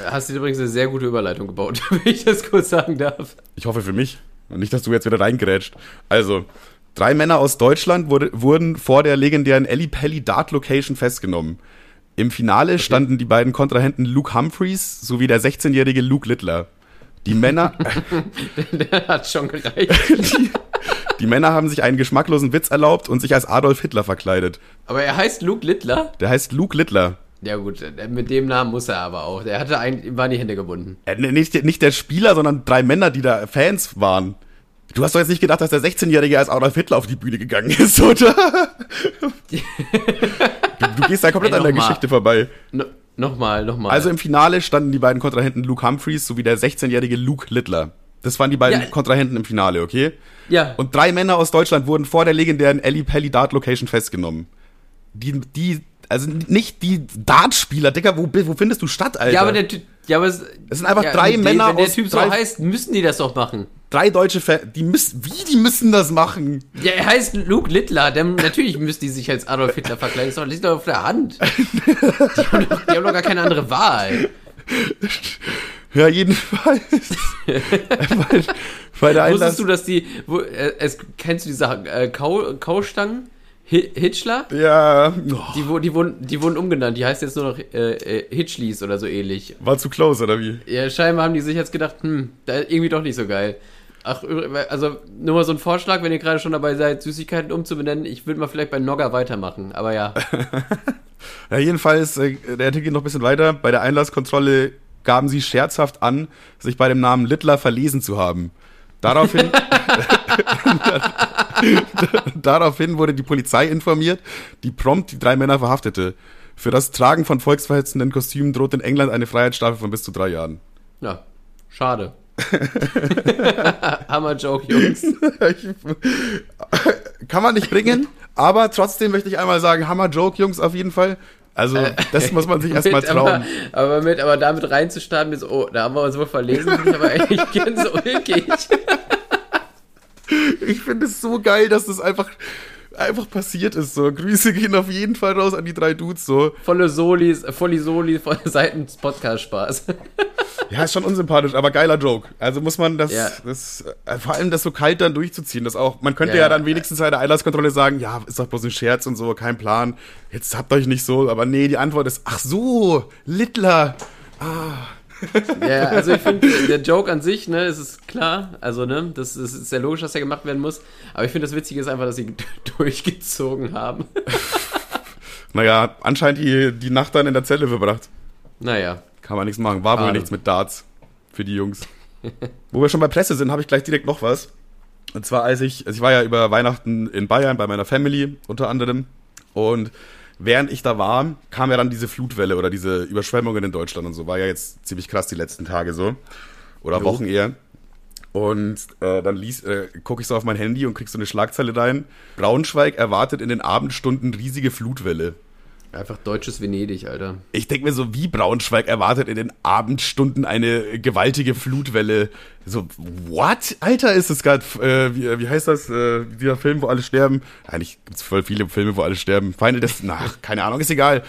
Hast du übrigens eine sehr gute Überleitung gebaut, wenn ich das kurz sagen darf. Ich hoffe für mich. Und nicht, dass du jetzt wieder reingrätscht. Also, Drei Männer aus Deutschland wurde, wurden vor der legendären Ellie Pelli Dart Location festgenommen. Im Finale standen die beiden Kontrahenten Luke Humphreys sowie der 16-jährige Luke Littler. Die Männer, Der hat schon gereicht. die, die Männer haben sich einen geschmacklosen Witz erlaubt und sich als Adolf Hitler verkleidet. Aber er heißt Luke Littler. Der heißt Luke Littler. Ja gut, äh, mit dem Namen muss er aber auch. Der hatte ein, ihm waren die Hände gebunden. Äh, nicht, nicht der Spieler, sondern drei Männer, die da Fans waren. Du hast doch jetzt nicht gedacht, dass der 16-Jährige als Adolf Hitler auf die Bühne gegangen ist, oder? du, du gehst da komplett Ey, an der mal. Geschichte vorbei. No, nochmal, nochmal. Also im Finale standen die beiden Kontrahenten Luke Humphreys sowie der 16-jährige Luke Littler. Das waren die beiden Ja. Kontrahenten im Finale, okay? ja, Und drei Männer aus Deutschland wurden vor der legendären Ellie Pelli Dart Location festgenommen. Die, die, also nicht die Dartspieler, Digga, wo, wo findest du statt, Alter? ja, aber der Typ, ja, aber es, Es sind einfach ja, drei die- Männer Wenn der Typ so heißt, müssen die das doch machen. drei deutsche Fans, die müssen, wie, die müssen das machen? Ja, er heißt Luke Littler. Dann, natürlich müssen die sich als Adolf Hitler verkleiden. Das ist doch- liegt doch auf der Hand. Die haben, doch, die haben doch gar keine andere Wahl. Ja, jedenfalls. weil, weil der Wusstest du, dass die, wo, äh, es, kennst du die Sache, äh, Kau, Kaustangen? Hi- Hitchler? ja, Die, wo- die, wurden, die wurden umgenannt. Die heißt jetzt nur noch äh, äh, Hitchleys oder so ähnlich. war zu close, oder wie? Ja, scheinbar haben die sich jetzt gedacht, hm, da ist irgendwie doch nicht so geil. Ach, also nur mal so ein Vorschlag, wenn ihr gerade schon dabei seid, Süßigkeiten umzubenennen. Ich würde mal vielleicht bei Nogger weitermachen, aber ja. Ja, jedenfalls, äh, der Artikel geht noch ein bisschen weiter. Bei der Einlasskontrolle gaben sie scherzhaft an, sich bei dem Namen Littler verlesen zu haben. Daraufhin, daraufhin wurde die Polizei informiert, die prompt die drei Männer verhaftete. Für das Tragen von volksverhetzenden Kostümen droht in England eine Freiheitsstrafe von bis zu drei Jahren. Ja, schade. Hammer-Joke, Jungs. Kann man nicht bringen, aber trotzdem möchte ich einmal sagen, Hammer Joke, Jungs, auf jeden Fall. Also, das muss man sich erstmal Mit, aber, trauen. aber, mit, aber damit reinzustarten, ist, oh, da haben wir uns wohl verlesen, bin ich aber eigentlich ganz ulkig. Ich finde es so geil, dass das einfach, einfach passiert ist. So, Grüße gehen auf jeden Fall raus an die drei Dudes. So, Volle Solis, volle Soli von Seiten Podcast-Spaß. ja, ist schon unsympathisch, aber geiler Joke. Also muss man das, Ja. das äh, vor allem das so kalt dann durchzuziehen. Das auch, man könnte Ja. ja, dann wenigstens bei der Einlasskontrolle sagen, ja, ist doch bloß ein Scherz und so, kein Plan. Jetzt habt euch nicht so, aber nee, die Antwort ist, ach so, Littler. Ja, also ich finde, der Joke an sich, ne, es ist klar, also, ne, das ist, ist sehr logisch, dass der gemacht werden muss, aber ich finde, das Witzige ist einfach, dass sie durchgezogen haben. Naja, anscheinend die, die Nacht dann in der Zelle verbracht. Naja, Kann man nichts machen. War wohl nichts mit Darts für die Jungs. Wo wir schon bei Presse sind, habe ich gleich direkt noch was. Und zwar, als ich, also ich war ja über Weihnachten in Bayern bei meiner Family unter anderem. Und während ich da war, kam ja dann diese Flutwelle oder diese Überschwemmungen in Deutschland und so. War ja jetzt ziemlich krass die letzten Tage so. Oder Jo. Wochen eher. Und äh, dann lies, äh, gucke ich so auf mein Handy und krieg so eine Schlagzeile rein. Braunschweig erwartet in den Abendstunden riesige Flutwelle. Einfach deutsches Venedig, Alter. Ich denke mir so, wie Braunschweig erwartet in den Abendstunden eine gewaltige Flutwelle. So, what? Alter, ist es gerade, äh, wie, wie heißt das, äh, dieser Film, wo alle sterben? Eigentlich gibt's voll viele Filme, wo alle sterben. Feinde des, na, keine Ahnung, ist egal.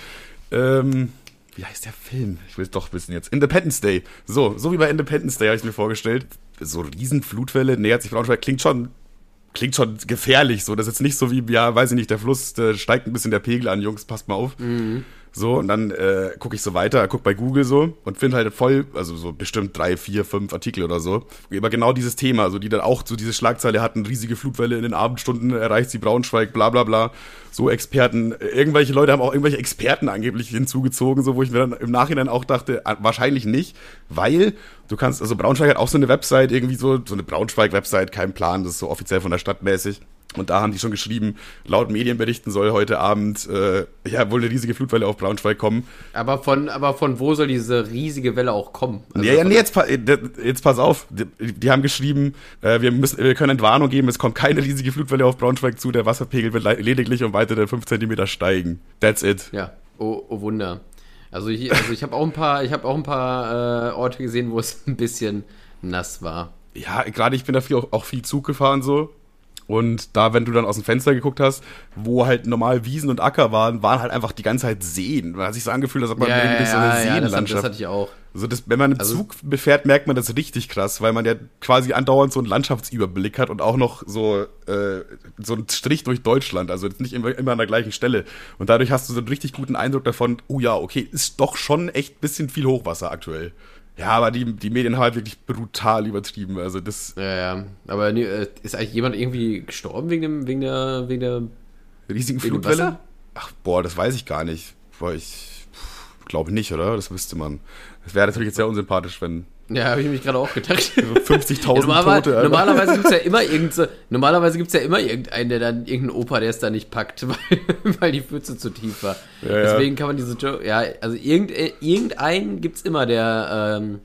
Ähm, wie heißt der Film? Ich will es doch wissen jetzt. Independence Day. So, so wie bei Independence Day habe ich mir vorgestellt. So Riesenflutwelle, nähert sich Braunschweig, klingt schon klingt schon gefährlich. So, das ist jetzt nicht so wie, ja, weiß ich nicht, der Fluss der steigt ein bisschen der Pegel an, Jungs, passt mal auf. So, und dann äh, gucke ich so weiter, guck bei Google so und finde halt voll, also so bestimmt drei, vier, fünf Artikel oder so, über genau dieses Thema, also die dann auch so diese Schlagzeile hatten, riesige Flutwelle in den Abendstunden, erreicht sie Braunschweig, bla bla bla. So Experten, irgendwelche Leute haben auch irgendwelche Experten angeblich hinzugezogen, so wo ich mir dann im Nachhinein auch dachte, ah, wahrscheinlich nicht, weil du kannst, also Braunschweig hat auch so eine Website, irgendwie so, so eine Braunschweig-Website, kein Plan, das ist so offiziell von der Stadt mäßig. Und da haben die schon geschrieben, laut Medienberichten soll heute Abend äh, ja wohl eine riesige Flutwelle auf Braunschweig kommen. Aber von, aber von wo soll diese riesige Welle auch kommen? Also ja, ja, nee, jetzt, pa- äh, jetzt pass auf. Die, die haben geschrieben, äh, wir, müssen, wir können Entwarnung geben, es kommt keine riesige Flutwelle auf Braunschweig zu, der Wasserpegel wird le- lediglich um weitere 5 cm steigen. That's it. Ja, oh, oh Wunder. Also ich, also ich habe auch ein paar, ich habe auch ein paar äh, Orte gesehen, wo es ein bisschen nass war. Ja, gerade ich bin dafür auch, auch viel Zug gefahren so. Und da, wenn du dann aus dem Fenster geguckt hast, wo halt normal Wiesen und Acker waren, waren halt einfach die ganze Zeit Seen. Man hat sich so angefühlt, als ob man irgendwie durch so eine das, hab- das Seenlandschaft. hatte ich auch. Also das, wenn man einen Also- Zug befährt, merkt man das richtig krass, weil man ja quasi andauernd so einen Landschaftsüberblick hat und auch noch so, äh, so einen Strich durch Deutschland, also nicht immer, immer an der gleichen Stelle. Und dadurch hast du so einen richtig guten Eindruck davon, oh ja, okay, ist doch schon echt bisschen viel Hochwasser aktuell. Ja, aber die, die Medien haben halt wirklich brutal übertrieben. Also das Ja, ja. Aber äh, ist eigentlich jemand irgendwie gestorben wegen dem, wegen der, wegen der. riesigen Wegen Flutwelle? Ach, boah, das weiß ich gar nicht. Boah, ich glaube nicht, oder? Das wüsste man. Das wäre natürlich jetzt sehr unsympathisch, wenn Ja, habe ich mich gerade auch gedacht. 50.000 Normalerweise, Tote. Alter. normalerweise gibt es ja immer irgend so, normalerweise gibt's ja immer irgendeinen, der dann, irgendeinen Opa, der es da nicht packt, weil, weil die Pfütze zu tief war. Ja, ja. Deswegen kann man diese Joke, ja, also irgend, irgendeinen gibt's immer, der ähm,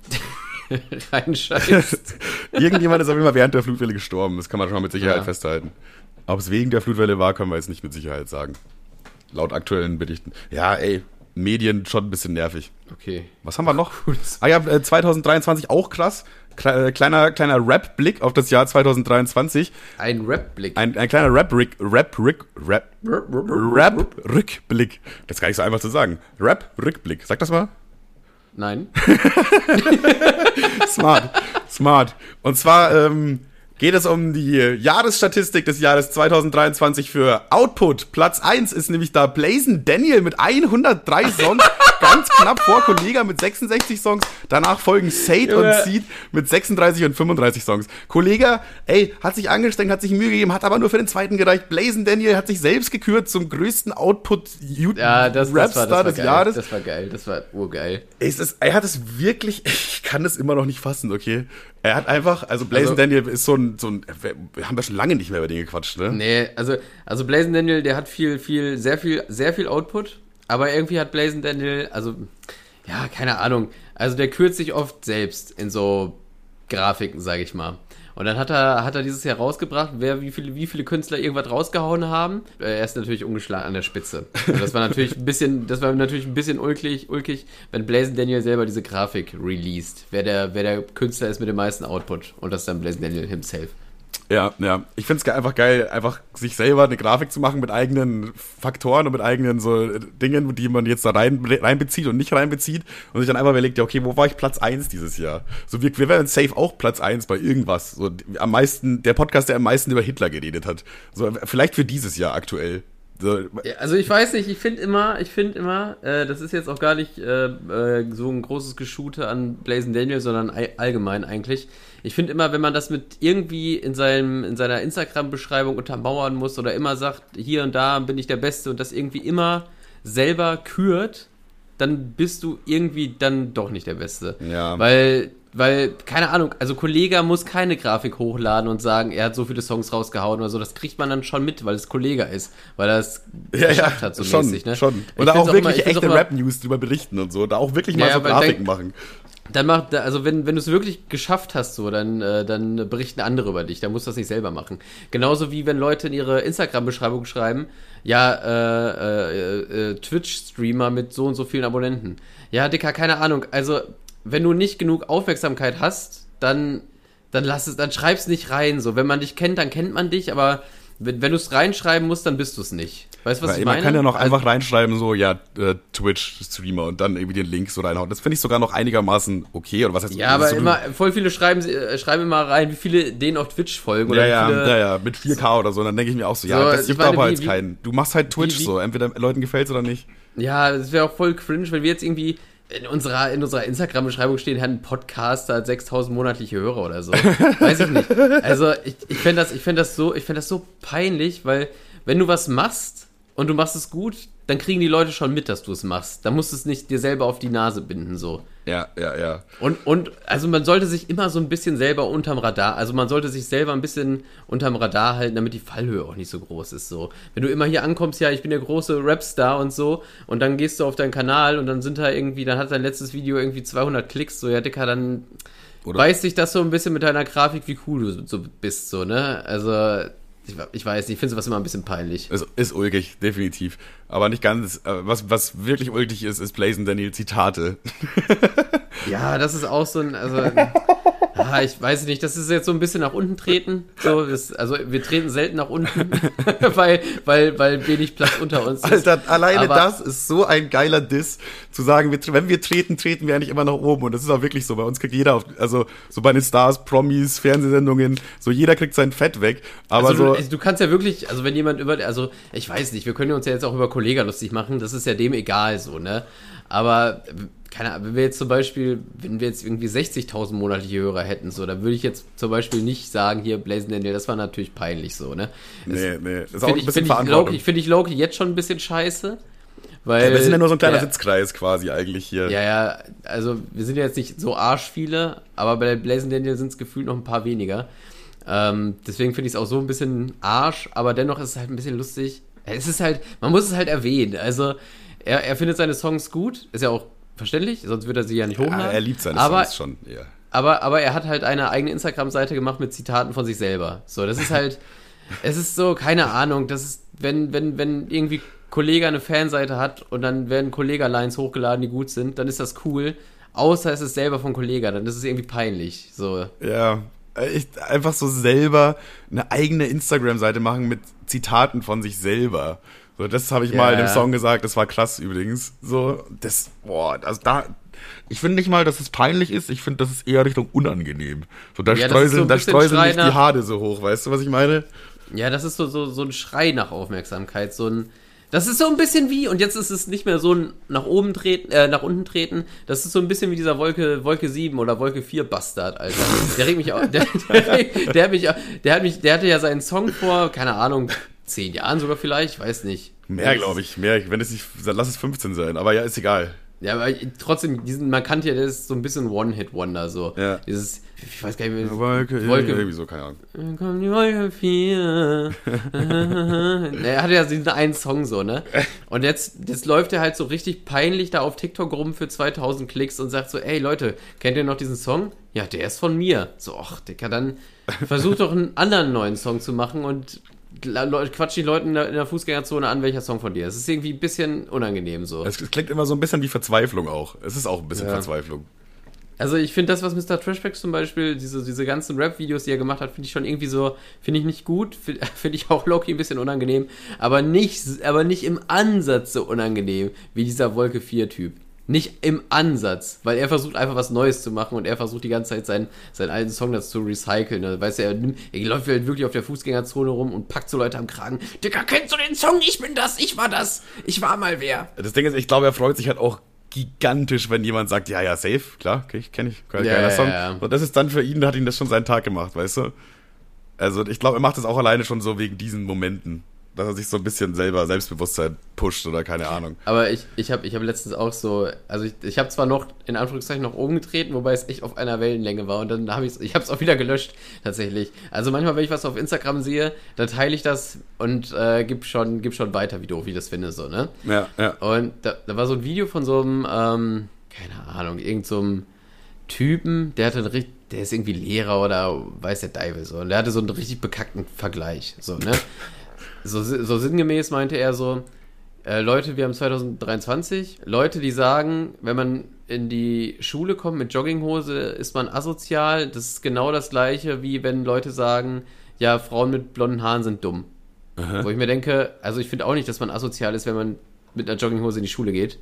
reinscheißt. Irgendjemand ist auf jeden Fall während der Flutwelle gestorben. Das kann man schon mal mit Sicherheit Ja. festhalten. Ob es wegen der Flutwelle war, können wir jetzt nicht mit Sicherheit sagen. Laut aktuellen Berichten. Ja, ey, Medien schon ein bisschen nervig. Okay. Was haben wir noch? Ah ja, äh, 2023 auch krass. Äh, Kleiner, kleiner Rap-Blick auf das Jahr 2023. Ein Rap-Blick. Ein, ein kleiner Rap-Rick, Rap, Rick, Rap, Rap-Rückblick. Das ist gar nicht so einfach zu sagen. Rap-Rückblick. Sag das mal. Nein. Smart, smart. Und zwar ähm, geht es um die Jahresstatistik des Jahres 2023 für Output. Platz 1 ist nämlich da Blazing Daniel mit 103 Songs, ganz knapp vor Kollega mit 66 Songs. Danach folgen Sade und. Seed mit 36 und 35 Songs. Kollega, ey, hat sich angestrengt, hat sich Mühe gegeben, hat aber nur für den zweiten gereicht. Blazing Daniel hat sich selbst gekürt zum größten Output Ja, das, das, war, das, Rapstar war des geil. Jahres. Das war geil. Das war urgeil. Es ist, er hat es wirklich, ich kann es immer noch nicht fassen, okay? Er hat einfach, also Blazing Also- Daniel ist so ein, so ein, wir haben ja schon lange nicht mehr über den gequatscht, ne? Nee, also, also Blazing Daniel, der hat viel, viel, sehr viel, sehr viel Output, aber irgendwie hat Blazing Daniel, also, ja, keine Ahnung, also der kürzt sich oft selbst in so Grafiken, sage ich mal. Und dann hat er, hat er dieses Jahr rausgebracht, wer, wie viele, wie viele Künstler irgendwas rausgehauen haben. Äh, Er ist natürlich ungeschlagen an der Spitze. Und das war natürlich ein bisschen, das war natürlich ein bisschen ulkig, ulkig, wenn Blazing Daniel selber diese Grafik released. Wer der, wer der Künstler ist mit dem meisten Output. Und das ist dann Blazing Daniel himself. Ja, ja. Ich find's ge- einfach geil, einfach sich selber eine Grafik zu machen mit eigenen Faktoren und mit eigenen so äh, Dingen, die man jetzt da rein, reinbezieht und nicht reinbezieht und sich dann einfach überlegt, ja, okay, wo war ich Platz 1 dieses Jahr? So, wir, wir wären safe auch Platz 1 bei irgendwas. So, am meisten, der Podcast, der am meisten über Hitler geredet hat. So, vielleicht für dieses Jahr aktuell. So, also ich weiß nicht, ich finde immer, ich finde immer, äh, das ist jetzt auch gar nicht äh, äh, so ein großes Geschute an Blazing Daniel, sondern all, allgemein eigentlich. Ich finde immer, wenn man das mit irgendwie in seinem in seiner Instagram-Beschreibung untermauern muss oder immer sagt, hier und da bin ich der Beste und das irgendwie immer selber kürt, dann bist du irgendwie dann doch nicht der Beste. Ja. Weil, weil, keine Ahnung, also Kollega muss keine Grafik hochladen und sagen, er hat so viele Songs rausgehauen oder so. Das kriegt man dann schon mit, weil es Kollega ist. Weil er es geschafft hat, so schon, mäßig, ne? schon. Und da auch immer- wirklich echte auch Rap-News drüber berichten und so. Da auch wirklich mal Ja, so Grafiken denk- machen. Dann macht, also wenn, wenn du es wirklich geschafft hast, so, dann, äh, dann berichten andere über dich. Dann musst du das nicht selber machen. Genauso wie wenn Leute in ihre Instagram-Beschreibung schreiben, ja, äh, äh, äh, Twitch-Streamer mit so und so vielen Abonnenten. Ja, Dicker, keine Ahnung. Also, wenn du nicht genug Aufmerksamkeit hast, dann, dann lass es, dann schreib's nicht rein. So, wenn man dich kennt, dann kennt man dich, aber wenn, wenn du es reinschreiben musst, dann bist du es nicht. Weißt du, was Weil ich man meine? kann ja noch Also- einfach reinschreiben, so, ja, äh, Twitch-Streamer und dann irgendwie den Link so reinhauen. Das finde ich sogar noch einigermaßen okay. Oder was heißt Ja, aber so, immer, voll viele schreiben, äh, schreiben immer rein, wie viele denen auf Twitch folgen. Oder Ja, wie ja, ja, ja, mit 4K oder so. Und dann denke ich mir auch so, ja, So, das juckt meine, aber wie- jetzt wie- keinen. Du machst halt Twitch wie- so. Entweder Leuten gefällt's oder nicht. Ja, es wäre auch voll cringe, wenn wir jetzt irgendwie in unserer, in unserer Instagram-Beschreibung stehen, hat ein Podcaster hat 6000 monatliche Hörer oder so. Weiß ich nicht. Also, ich, ich fände das, ich fänd das, so, ich fänd das so peinlich, weil, wenn du was machst und du machst es gut, dann kriegen die Leute schon mit, dass du es machst. Da musst du es nicht dir selber auf die Nase binden, so. Ja, ja, ja. Und, und, also man sollte sich immer so ein bisschen selber unterm Radar, also man sollte sich selber ein bisschen unterm Radar halten, damit die Fallhöhe auch nicht so groß ist, so. Wenn du immer hier ankommst, ja, ich bin der große Rapstar und so, und dann gehst du auf deinen Kanal und dann sind da irgendwie, dann hat dein letztes Video irgendwie 200 Klicks, so, ja, Dicker, dann Oder- beißt sich das so ein bisschen mit deiner Grafik, wie cool du so bist, so, ne? Also, ich, ich weiß nicht, ich finde sowas immer ein bisschen peinlich. Es ist ulkig, definitiv. Aber nicht ganz. äh, Was, was wirklich ulkig ist, ist Blazing Daniel Zitate. Ja, das ist auch so ein, also, Ah, ich weiß nicht, das ist jetzt so ein bisschen nach unten treten. So, das, also wir treten selten nach unten, weil, weil, weil wenig Platz unter uns ist. Alter, alleine Aber- das ist so ein geiler Diss, zu sagen, wir, wenn wir treten, treten wir eigentlich immer nach oben. Und das ist auch wirklich so. Bei uns kriegt jeder, auf, also so bei den Stars, Promis, Fernsehsendungen, so jeder kriegt sein Fett weg. Aber also, so, du, also du kannst ja wirklich, also wenn jemand über, also ich weiß nicht, wir können uns ja jetzt auch über Kollega lustig machen, das ist ja dem egal so, ne? Aber keine Ahnung, wenn wir jetzt zum Beispiel, wenn wir jetzt irgendwie 60.000 monatliche Hörer hätten, so, dann würde ich jetzt zum Beispiel nicht sagen, hier Blazing Daniel, das war natürlich peinlich so, ne? nee, nee, das ist auch Finde ein ich, bisschen ich, Verantwortung. Loki, find ich Loki jetzt schon ein bisschen scheiße. Weil, Ja, wir sind ja nur so ein kleiner ja, Sitzkreis quasi eigentlich hier. Ja, ja, also wir sind ja jetzt nicht so arsch viele, aber bei Blazing Daniel sind es gefühlt noch ein paar weniger. Ähm, deswegen finde ich es auch so ein bisschen Arsch, aber dennoch ist es halt ein bisschen lustig. Es ist halt, man muss es halt erwähnen. Also, er, er findet seine Songs gut, ist ja auch verständlich, sonst würde er sie ja nicht hochladen. Ja, er liebt seine aber, Songs schon. Ja. aber, aber er hat halt eine eigene Instagram-Seite gemacht mit Zitaten von sich selber. So, das ist halt, es ist so, keine Ahnung, das ist, wenn, wenn, wenn irgendwie Kollege eine Fanseite hat und dann werden Kollega-Lines hochgeladen, die gut sind, dann ist das cool. Außer es ist selber von Kollega, dann ist es irgendwie peinlich. So. Ja, ich, einfach so selber eine eigene Instagram-Seite machen mit Zitaten von sich selber. So, das habe ich Ja, mal in dem. Song gesagt, das war krass übrigens. So, das, boah, also da, ich finde nicht mal, dass es peinlich ist, ich finde, das ist eher Richtung unangenehm. So, da Ja, so streuseln, ein da streuseln nicht die Haare so hoch, weißt du, was ich meine? Ja, das ist so, so, so ein Schrei nach Aufmerksamkeit, so ein. Das ist so ein bisschen wie, und jetzt ist es nicht mehr so ein nach oben treten, äh, nach unten treten, das ist so ein bisschen wie dieser Wolke, Wolke 7 oder Wolke 4 Bastard, Alter. Der regt mich auch, der, der, der, hat mich, der hat mich, der hatte ja seinen Song vor, keine Ahnung, zehn Jahren sogar vielleicht, ich weiß nicht. Mehr, glaube ich, mehr. Wenn es nicht, lass es 15 sein, aber ja, ist egal. Ja, aber trotzdem, diesen, man kannte ja, das ist so ein bisschen One-Hit-Wonder, so. Ja. Dieses, ich weiß gar nicht mehr. Wolke, Wolke- irgendwie so, keine Ahnung. Dann kommt die Wolke 4. er hatte ja diesen einen Song so, ne? Und jetzt, jetzt läuft er halt so richtig peinlich da auf TikTok rum für 2000 Klicks und sagt so, ey Leute, kennt ihr noch diesen Song? Ja, der ist von mir. So, ach, Dicker, dann versuch doch einen anderen neuen Song zu machen und quatsch die Leute in der, in der Fußgängerzone an, welcher Song von dir ist. Es ist irgendwie ein bisschen unangenehm so. Es, klingt immer so ein bisschen wie Verzweiflung auch. Es ist auch ein bisschen Ja. Verzweiflung. Also ich finde das, was Mr. Trashbacks zum Beispiel, diese, diese ganzen Rap-Videos, die er gemacht hat, finde ich schon irgendwie so, finde ich nicht gut, finde find ich auch Loki ein bisschen unangenehm, aber nicht, aber nicht im Ansatz so unangenehm wie dieser Wolke 4-Typ. Nicht im Ansatz, weil er versucht einfach was Neues zu machen und er versucht die ganze Zeit seinen, seinen alten Song dazu zu recyceln. Also, weißt du, er, nimmt, er läuft halt wirklich auf der Fußgängerzone rum und packt so Leute am Kragen. Digga, kennst du den Song? Ich bin das, ich war das, ich war mal wer. Das Ding ist, ich glaube, er freut sich halt auch gigantisch, wenn jemand sagt, ja, ja, safe, klar, okay, ich kenne ich, geiler ja, Song. ja. Und das ist dann für ihn, hat ihn das schon seinen Tag gemacht, weißt du? Also ich glaube, er macht das auch alleine schon so wegen diesen Momenten, dass er sich so ein bisschen selber Selbstbewusstsein pusht oder keine Ahnung. Aber ich, ich habe ich hab letztens auch so, also ich, ich habe zwar noch in Anführungszeichen noch oben getreten, wobei es echt auf einer Wellenlänge war und dann habe ich ich habe es auch wieder gelöscht tatsächlich. Also manchmal, wenn ich was auf Instagram sehe, dann teile ich das und äh, gib schon gib schon weiter, wie doof ich das finde so ne. Ja, ja. Und da, da war so ein Video von so einem, ähm, keine Ahnung, irgend so einem Typen, der hatte einen richtig, der ist irgendwie Lehrer oder weiß der Teufel so. Und der hatte so einen richtig bekackten Vergleich. So, ne? So, so sinngemäß meinte er so, äh, Leute, wir haben 2023, Leute, die sagen, wenn man in die Schule kommt mit Jogginghose, ist man asozial. Das ist genau das gleiche, wie wenn Leute sagen, ja, Frauen mit blonden Haaren sind dumm. Wo ich mir denke, also ich finde auch nicht, dass man asozial ist, wenn man mit einer Jogginghose in die Schule geht.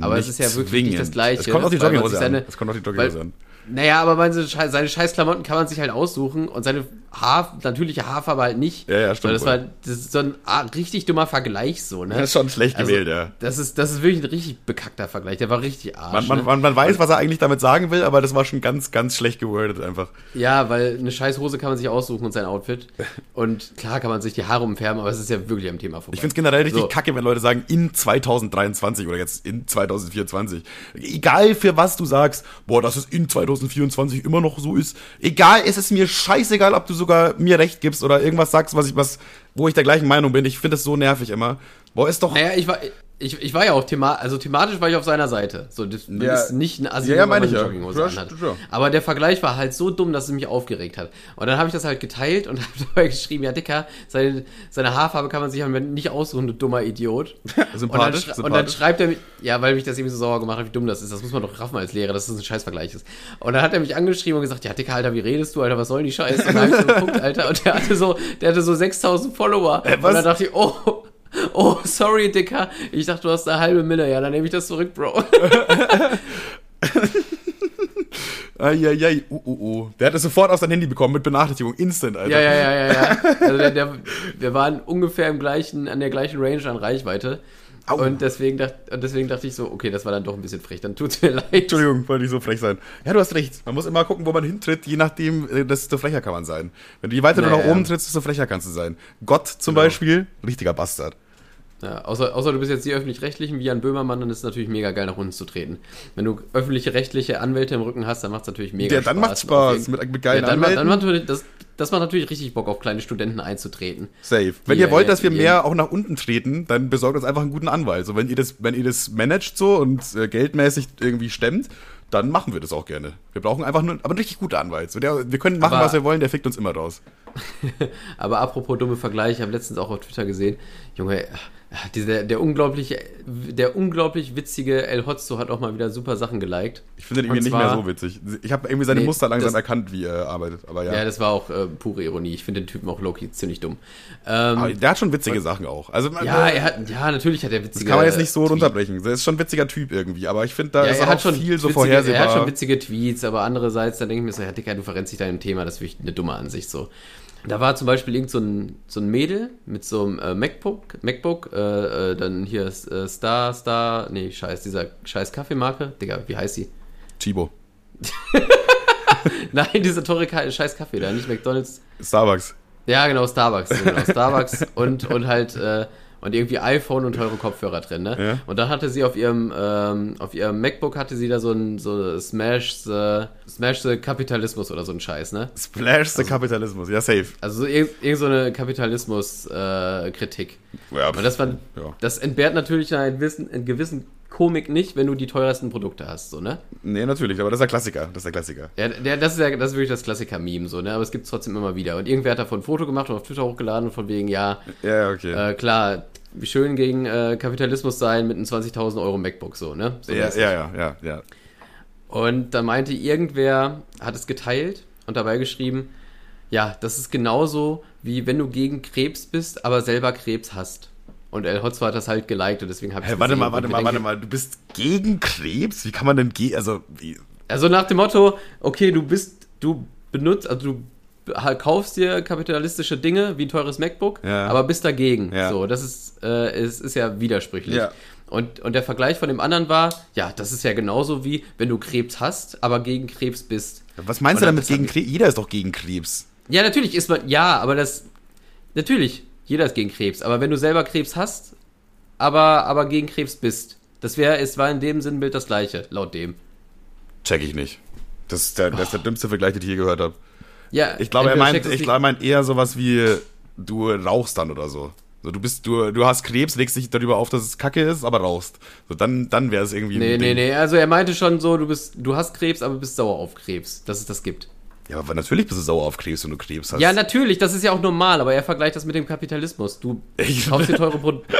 Aber Nicht es ist ja wirklich nicht das zwingend. Gleiche. Es kommt auf die Jogginghose sich an. seine- Es kommt auf die Jogginghose weil- an. Naja, aber meine, seine scheiß Klamotten kann man sich halt aussuchen und seine Haar, natürliche Haarfarbe halt nicht. Ja, ja, stimmt Das, war, das ist so ein ah, richtig dummer Vergleich so, ne? Das ist schon schlecht Also, gewählt, ja. Das ist, das ist wirklich ein richtig bekackter Vergleich. Der war richtig arsch. Man, man, ne? man, man weiß, was er eigentlich damit sagen will, aber das war schon ganz, ganz schlecht gewordet einfach. Ja, weil eine scheiß Hose kann man sich aussuchen und sein Outfit. Und klar kann man sich die Haare umfärben, aber es ist ja wirklich am Thema vorbei. Ich finde es generell richtig So. kacke, wenn Leute sagen, in 2023 oder jetzt in 2024. Egal für was du sagst, boah, dass es in 2024 immer noch so ist. Egal, es ist mir scheißegal, ob du sogar mir recht gibst oder irgendwas sagst, was ich was, wo ich der gleichen Meinung bin. Ich finde es so nervig immer. Boah, ist doch. Naja, ich war, ich, ich war ja auch thema also thematisch war ich auf seiner Seite. So, das Ja. ist nicht ein Assi, Ja, ja, meine ich ja. Jogginghose Ja, anhat. ja. Aber der Vergleich war halt so dumm, dass es mich aufgeregt hat. Und dann habe ich das halt geteilt und habe dabei geschrieben, ja Dicker, seine, seine Haarfarbe kann man sich nicht aussuchen, du dummer Idiot. Sympathisch, und, dann, schrei- und dann sympathisch. schreibt er mich, ja, weil mich das irgendwie so sauer gemacht hat, wie dumm das ist. Das muss man doch raffen als Lehrer, dass das ein Scheißvergleich ist. Und dann hat er mich angeschrieben und gesagt, ja, Dicker, Alter, wie redest du, Alter, was soll denn die Scheiße? Und dann hab ich so geguckt, Alter, und der hatte so, der hatte so 6000 Follower. was? Und dann dachte ich, oh, oh, sorry, Dicker. Ich dachte, du hast eine halbe Mille. Ja, dann nehme ich das zurück, Bro. Eieiei, uh, uh, uh. Der hat es sofort auf sein Handy bekommen mit Benachrichtigung. Instant, Alter. Ja, ja, ja, ja, ja. Also der, der, wir waren ungefähr im gleichen, an der gleichen Range an Reichweite. Au. Und deswegen, dacht, und deswegen dachte ich so, okay, das war dann doch ein bisschen frech. Dann tut's mir leid. Entschuldigung, wollte ich so frech sein. Ja, du hast recht. Man muss immer gucken, wo man hintritt, je nachdem, äh, desto frecher kann man sein. Wenn du je weiter du Naja, nach oben trittst, desto frecher kannst du sein. Gott zum Genau. Beispiel, richtiger Bastard. Ja, außer, außer du bist jetzt die öffentlich-rechtlichen wie Jan Böhmermann, dann ist es natürlich mega geil, nach unten zu treten. Wenn du öffentliche rechtliche Anwälte im Rücken hast, dann macht es natürlich mega Ja, Spaß. dann macht's Spaß. Mit, mit geilen ja, dann, macht- dann Anwälten. macht natürlich, das, das macht natürlich richtig Bock, auf kleine Studenten einzutreten. Safe. Wenn ihr wollt, dass wir mehr auch nach unten treten, dann besorgt uns einfach einen guten Anwalt. So, wenn ihr das, wenn ihr das managt so und äh, geldmäßig irgendwie stemmt, dann machen wir das auch gerne. Wir brauchen einfach nur, aber einen richtig guten Anwalt. So, der, wir können machen, Aber- was wir wollen, der fickt uns immer raus. Aber apropos dumme Vergleiche, ich habe letztens auch auf Twitter gesehen, Junge, dieser, der unglaublich, der unglaublich witzige El Hotzo hat auch mal wieder super Sachen geliked. Ich finde den irgendwie Und nicht mehr so witzig. Ich habe irgendwie seine Nee, Muster langsam das- erkannt, wie er arbeitet. Aber ja. Ja, das war auch äh, pure Ironie. Ich finde den Typen auch Loki ziemlich dumm. Ähm, aber der hat schon witzige Sachen auch. Also ja, er hat, ja, natürlich hat er witzige. das kann man jetzt nicht so Tweets. runterbrechen. Der ist schon ein witziger Typ irgendwie. Aber ich finde, da Ja, ist er auch hat schon viel so witzige, vorhersehbar. Er hat schon witzige Tweets, aber andererseits, dann denke ich mir so, ja, Dicker, du verrennst dich da im Thema, das ist wirklich eine dumme Ansicht so. Da war zum Beispiel irgend so ein, so ein Mädel mit so einem äh, MacBook, MacBook, äh, äh, dann hier ist, äh, Star, Star, nee, scheiß, dieser scheiß Kaffeemarke. Digga, wie heißt sie? Chibo. Nein, diese teure Ka scheiß Kaffee da, nicht McDonalds. Starbucks. Ja, genau, Starbucks. Genau, Starbucks und, und halt äh, und irgendwie iPhone und teure Kopfhörer drin, ne? Ja. Und dann hatte sie auf ihrem ähm, auf ihrem MacBook hatte sie da so ein so Smash the, Smash the Kapitalismus oder so ein Scheiß, ne? Splash the Kapitalismus. Ja, safe. Also so irgend, irgend so eine Kapitalismus äh, Kritik. Ja, Und das war ja. das entbehrt natürlich einen gewissen, einen gewissen Komik nicht, wenn du die teuersten Produkte hast, so, ne? Nee, natürlich. Aber das ist der Klassiker. Das ist der Klassiker. Ja, der, das, ist ja, das ist wirklich das Klassiker-Meme, so, ne? Aber es gibt es trotzdem immer wieder. Und irgendwer hat davon ein Foto gemacht und auf Twitter hochgeladen und von wegen, ja, Ja, okay. Äh, klar, schön gegen äh, Kapitalismus sein mit einem 20.000 Euro MacBook so, ne? So ja, ja, ja, ja, ja. Und da meinte irgendwer, hat es geteilt und dabei geschrieben, ja, das ist genauso, wie wenn du gegen Krebs bist, aber selber Krebs hast. Und El Hotzo hat das halt geliked und deswegen habe ich Hä, warte mal, warte mal, warte mal. Du bist gegen Krebs? Wie kann man denn gegen, also, wie, Also nach dem Motto, okay, du bist, du benutzt, also du kaufst dir kapitalistische Dinge wie ein teures MacBook, Ja. aber bist dagegen. Ja. So, das ist, äh, ist, ist ja widersprüchlich. Ja. Und, und der Vergleich von dem anderen war, ja, das ist ja genauso wie, wenn du Krebs hast, aber gegen Krebs bist. was meinst Und du damit gegen Krebs? Jeder ist doch gegen Krebs. Ja, natürlich ist man, ja, aber das, natürlich, jeder ist gegen Krebs, aber wenn du selber Krebs hast, aber, aber gegen Krebs bist, das wäre, es war in dem Sinnbild das gleiche, laut dem. Check ich nicht. Das ist der, das ist der dümmste Vergleich, den ich je gehört habe. Ja, Ich glaube, er meint, ich glaube, er meint eher sowas wie, du rauchst dann oder so. So, du bist, du, du hast Krebs, legst dich darüber auf, dass es Kacke ist, aber rauchst. So, dann, dann wäre es irgendwie Nee, nee, nee, also er meinte schon so, du bist, du hast Krebs, aber bist sauer auf Krebs, dass es das gibt. Ja, aber natürlich bist du sauer auf Krebs, wenn du Krebs hast. Ja, natürlich, das ist ja auch normal, aber er vergleicht das mit dem Kapitalismus. Du Ich- kaufst dir teure Produkte.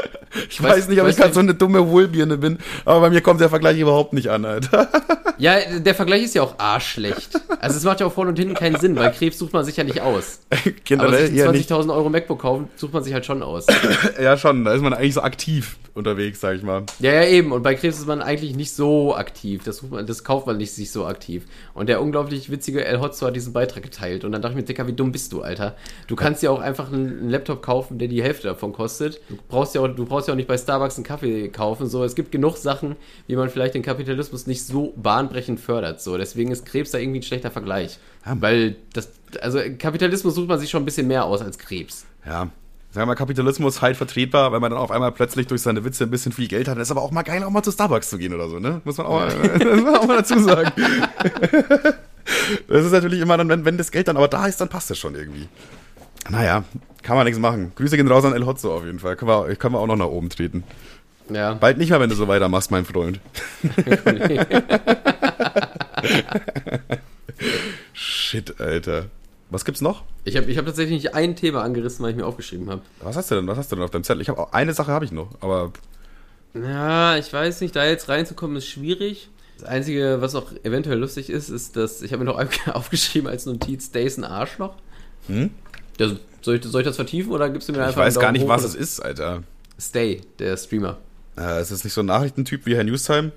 Ich weiß nicht, ob ich gerade so eine dumme Wohlbirne bin, aber bei mir kommt der Vergleich überhaupt nicht an, Alter. Ja, der Vergleich ist ja auch arschschlecht. Also es macht ja auch vorne und hinten keinen Sinn, weil Krebs sucht man sich ja nicht aus. Aber Generell nicht. 20.000 Euro MacBook kaufen, sucht man sich halt schon aus. Ja, schon, da ist man eigentlich so aktiv unterwegs, sag ich mal. Ja, ja, eben. Und bei Krebs ist man eigentlich nicht so aktiv. Das, man, das kauft man nicht sich so aktiv. Und der unglaublich witzige El Hotzo hat diesen Beitrag geteilt. Und dann dachte ich mir, Dicker, wie dumm bist du, Alter? Du kannst ja auch einfach einen, einen Laptop kaufen, der die Hälfte davon kostet. Du brauchst ja auch, du brauchst ja auch nicht bei Starbucks einen Kaffee kaufen. So, es gibt genug Sachen, wie man vielleicht den Kapitalismus nicht so bahnbrechend fördert. So, deswegen ist Krebs da irgendwie ein schlechter Vergleich. Ja. Weil das, also Kapitalismus sucht man sich schon ein bisschen mehr aus als Krebs. Ja. Sagen wir mal, Kapitalismus halt vertretbar, weil man dann auf einmal plötzlich durch seine Witze ein bisschen viel Geld hat. Das ist aber auch mal geil, auch mal zu Starbucks zu gehen oder so, ne? Muss man auch, mal, muss man auch mal dazu sagen. das ist natürlich immer dann, wenn, wenn das Geld dann aber da ist, dann passt das schon irgendwie. Naja, kann man nichts machen. Grüße gehen raus an El Hotzo auf jeden Fall. Können wir, können wir auch noch nach oben treten. Ja. Bald nicht mehr, wenn du so weitermachst, mein Freund. Shit, Alter. Was gibt's noch? Ich habe ich hab tatsächlich nicht ein Thema angerissen, weil ich mir aufgeschrieben habe. Was hast du denn? Was hast du denn auf deinem Zettel? Ich habe eine Sache habe ich noch, aber Ja, ich weiß nicht, da jetzt reinzukommen ist schwierig. Das Einzige, was auch eventuell lustig ist, ist, dass ich habe mir noch aufgeschrieben als Notiz, Day ist ein Arschloch. Hm? Ja, soll, ich, soll ich das vertiefen oder gibst du mir ich einfach weiß einen gar nicht, was es ist, Alter. Stay, der Streamer. Äh, ist das nicht so ein Nachrichtentyp wie Herr Newstime?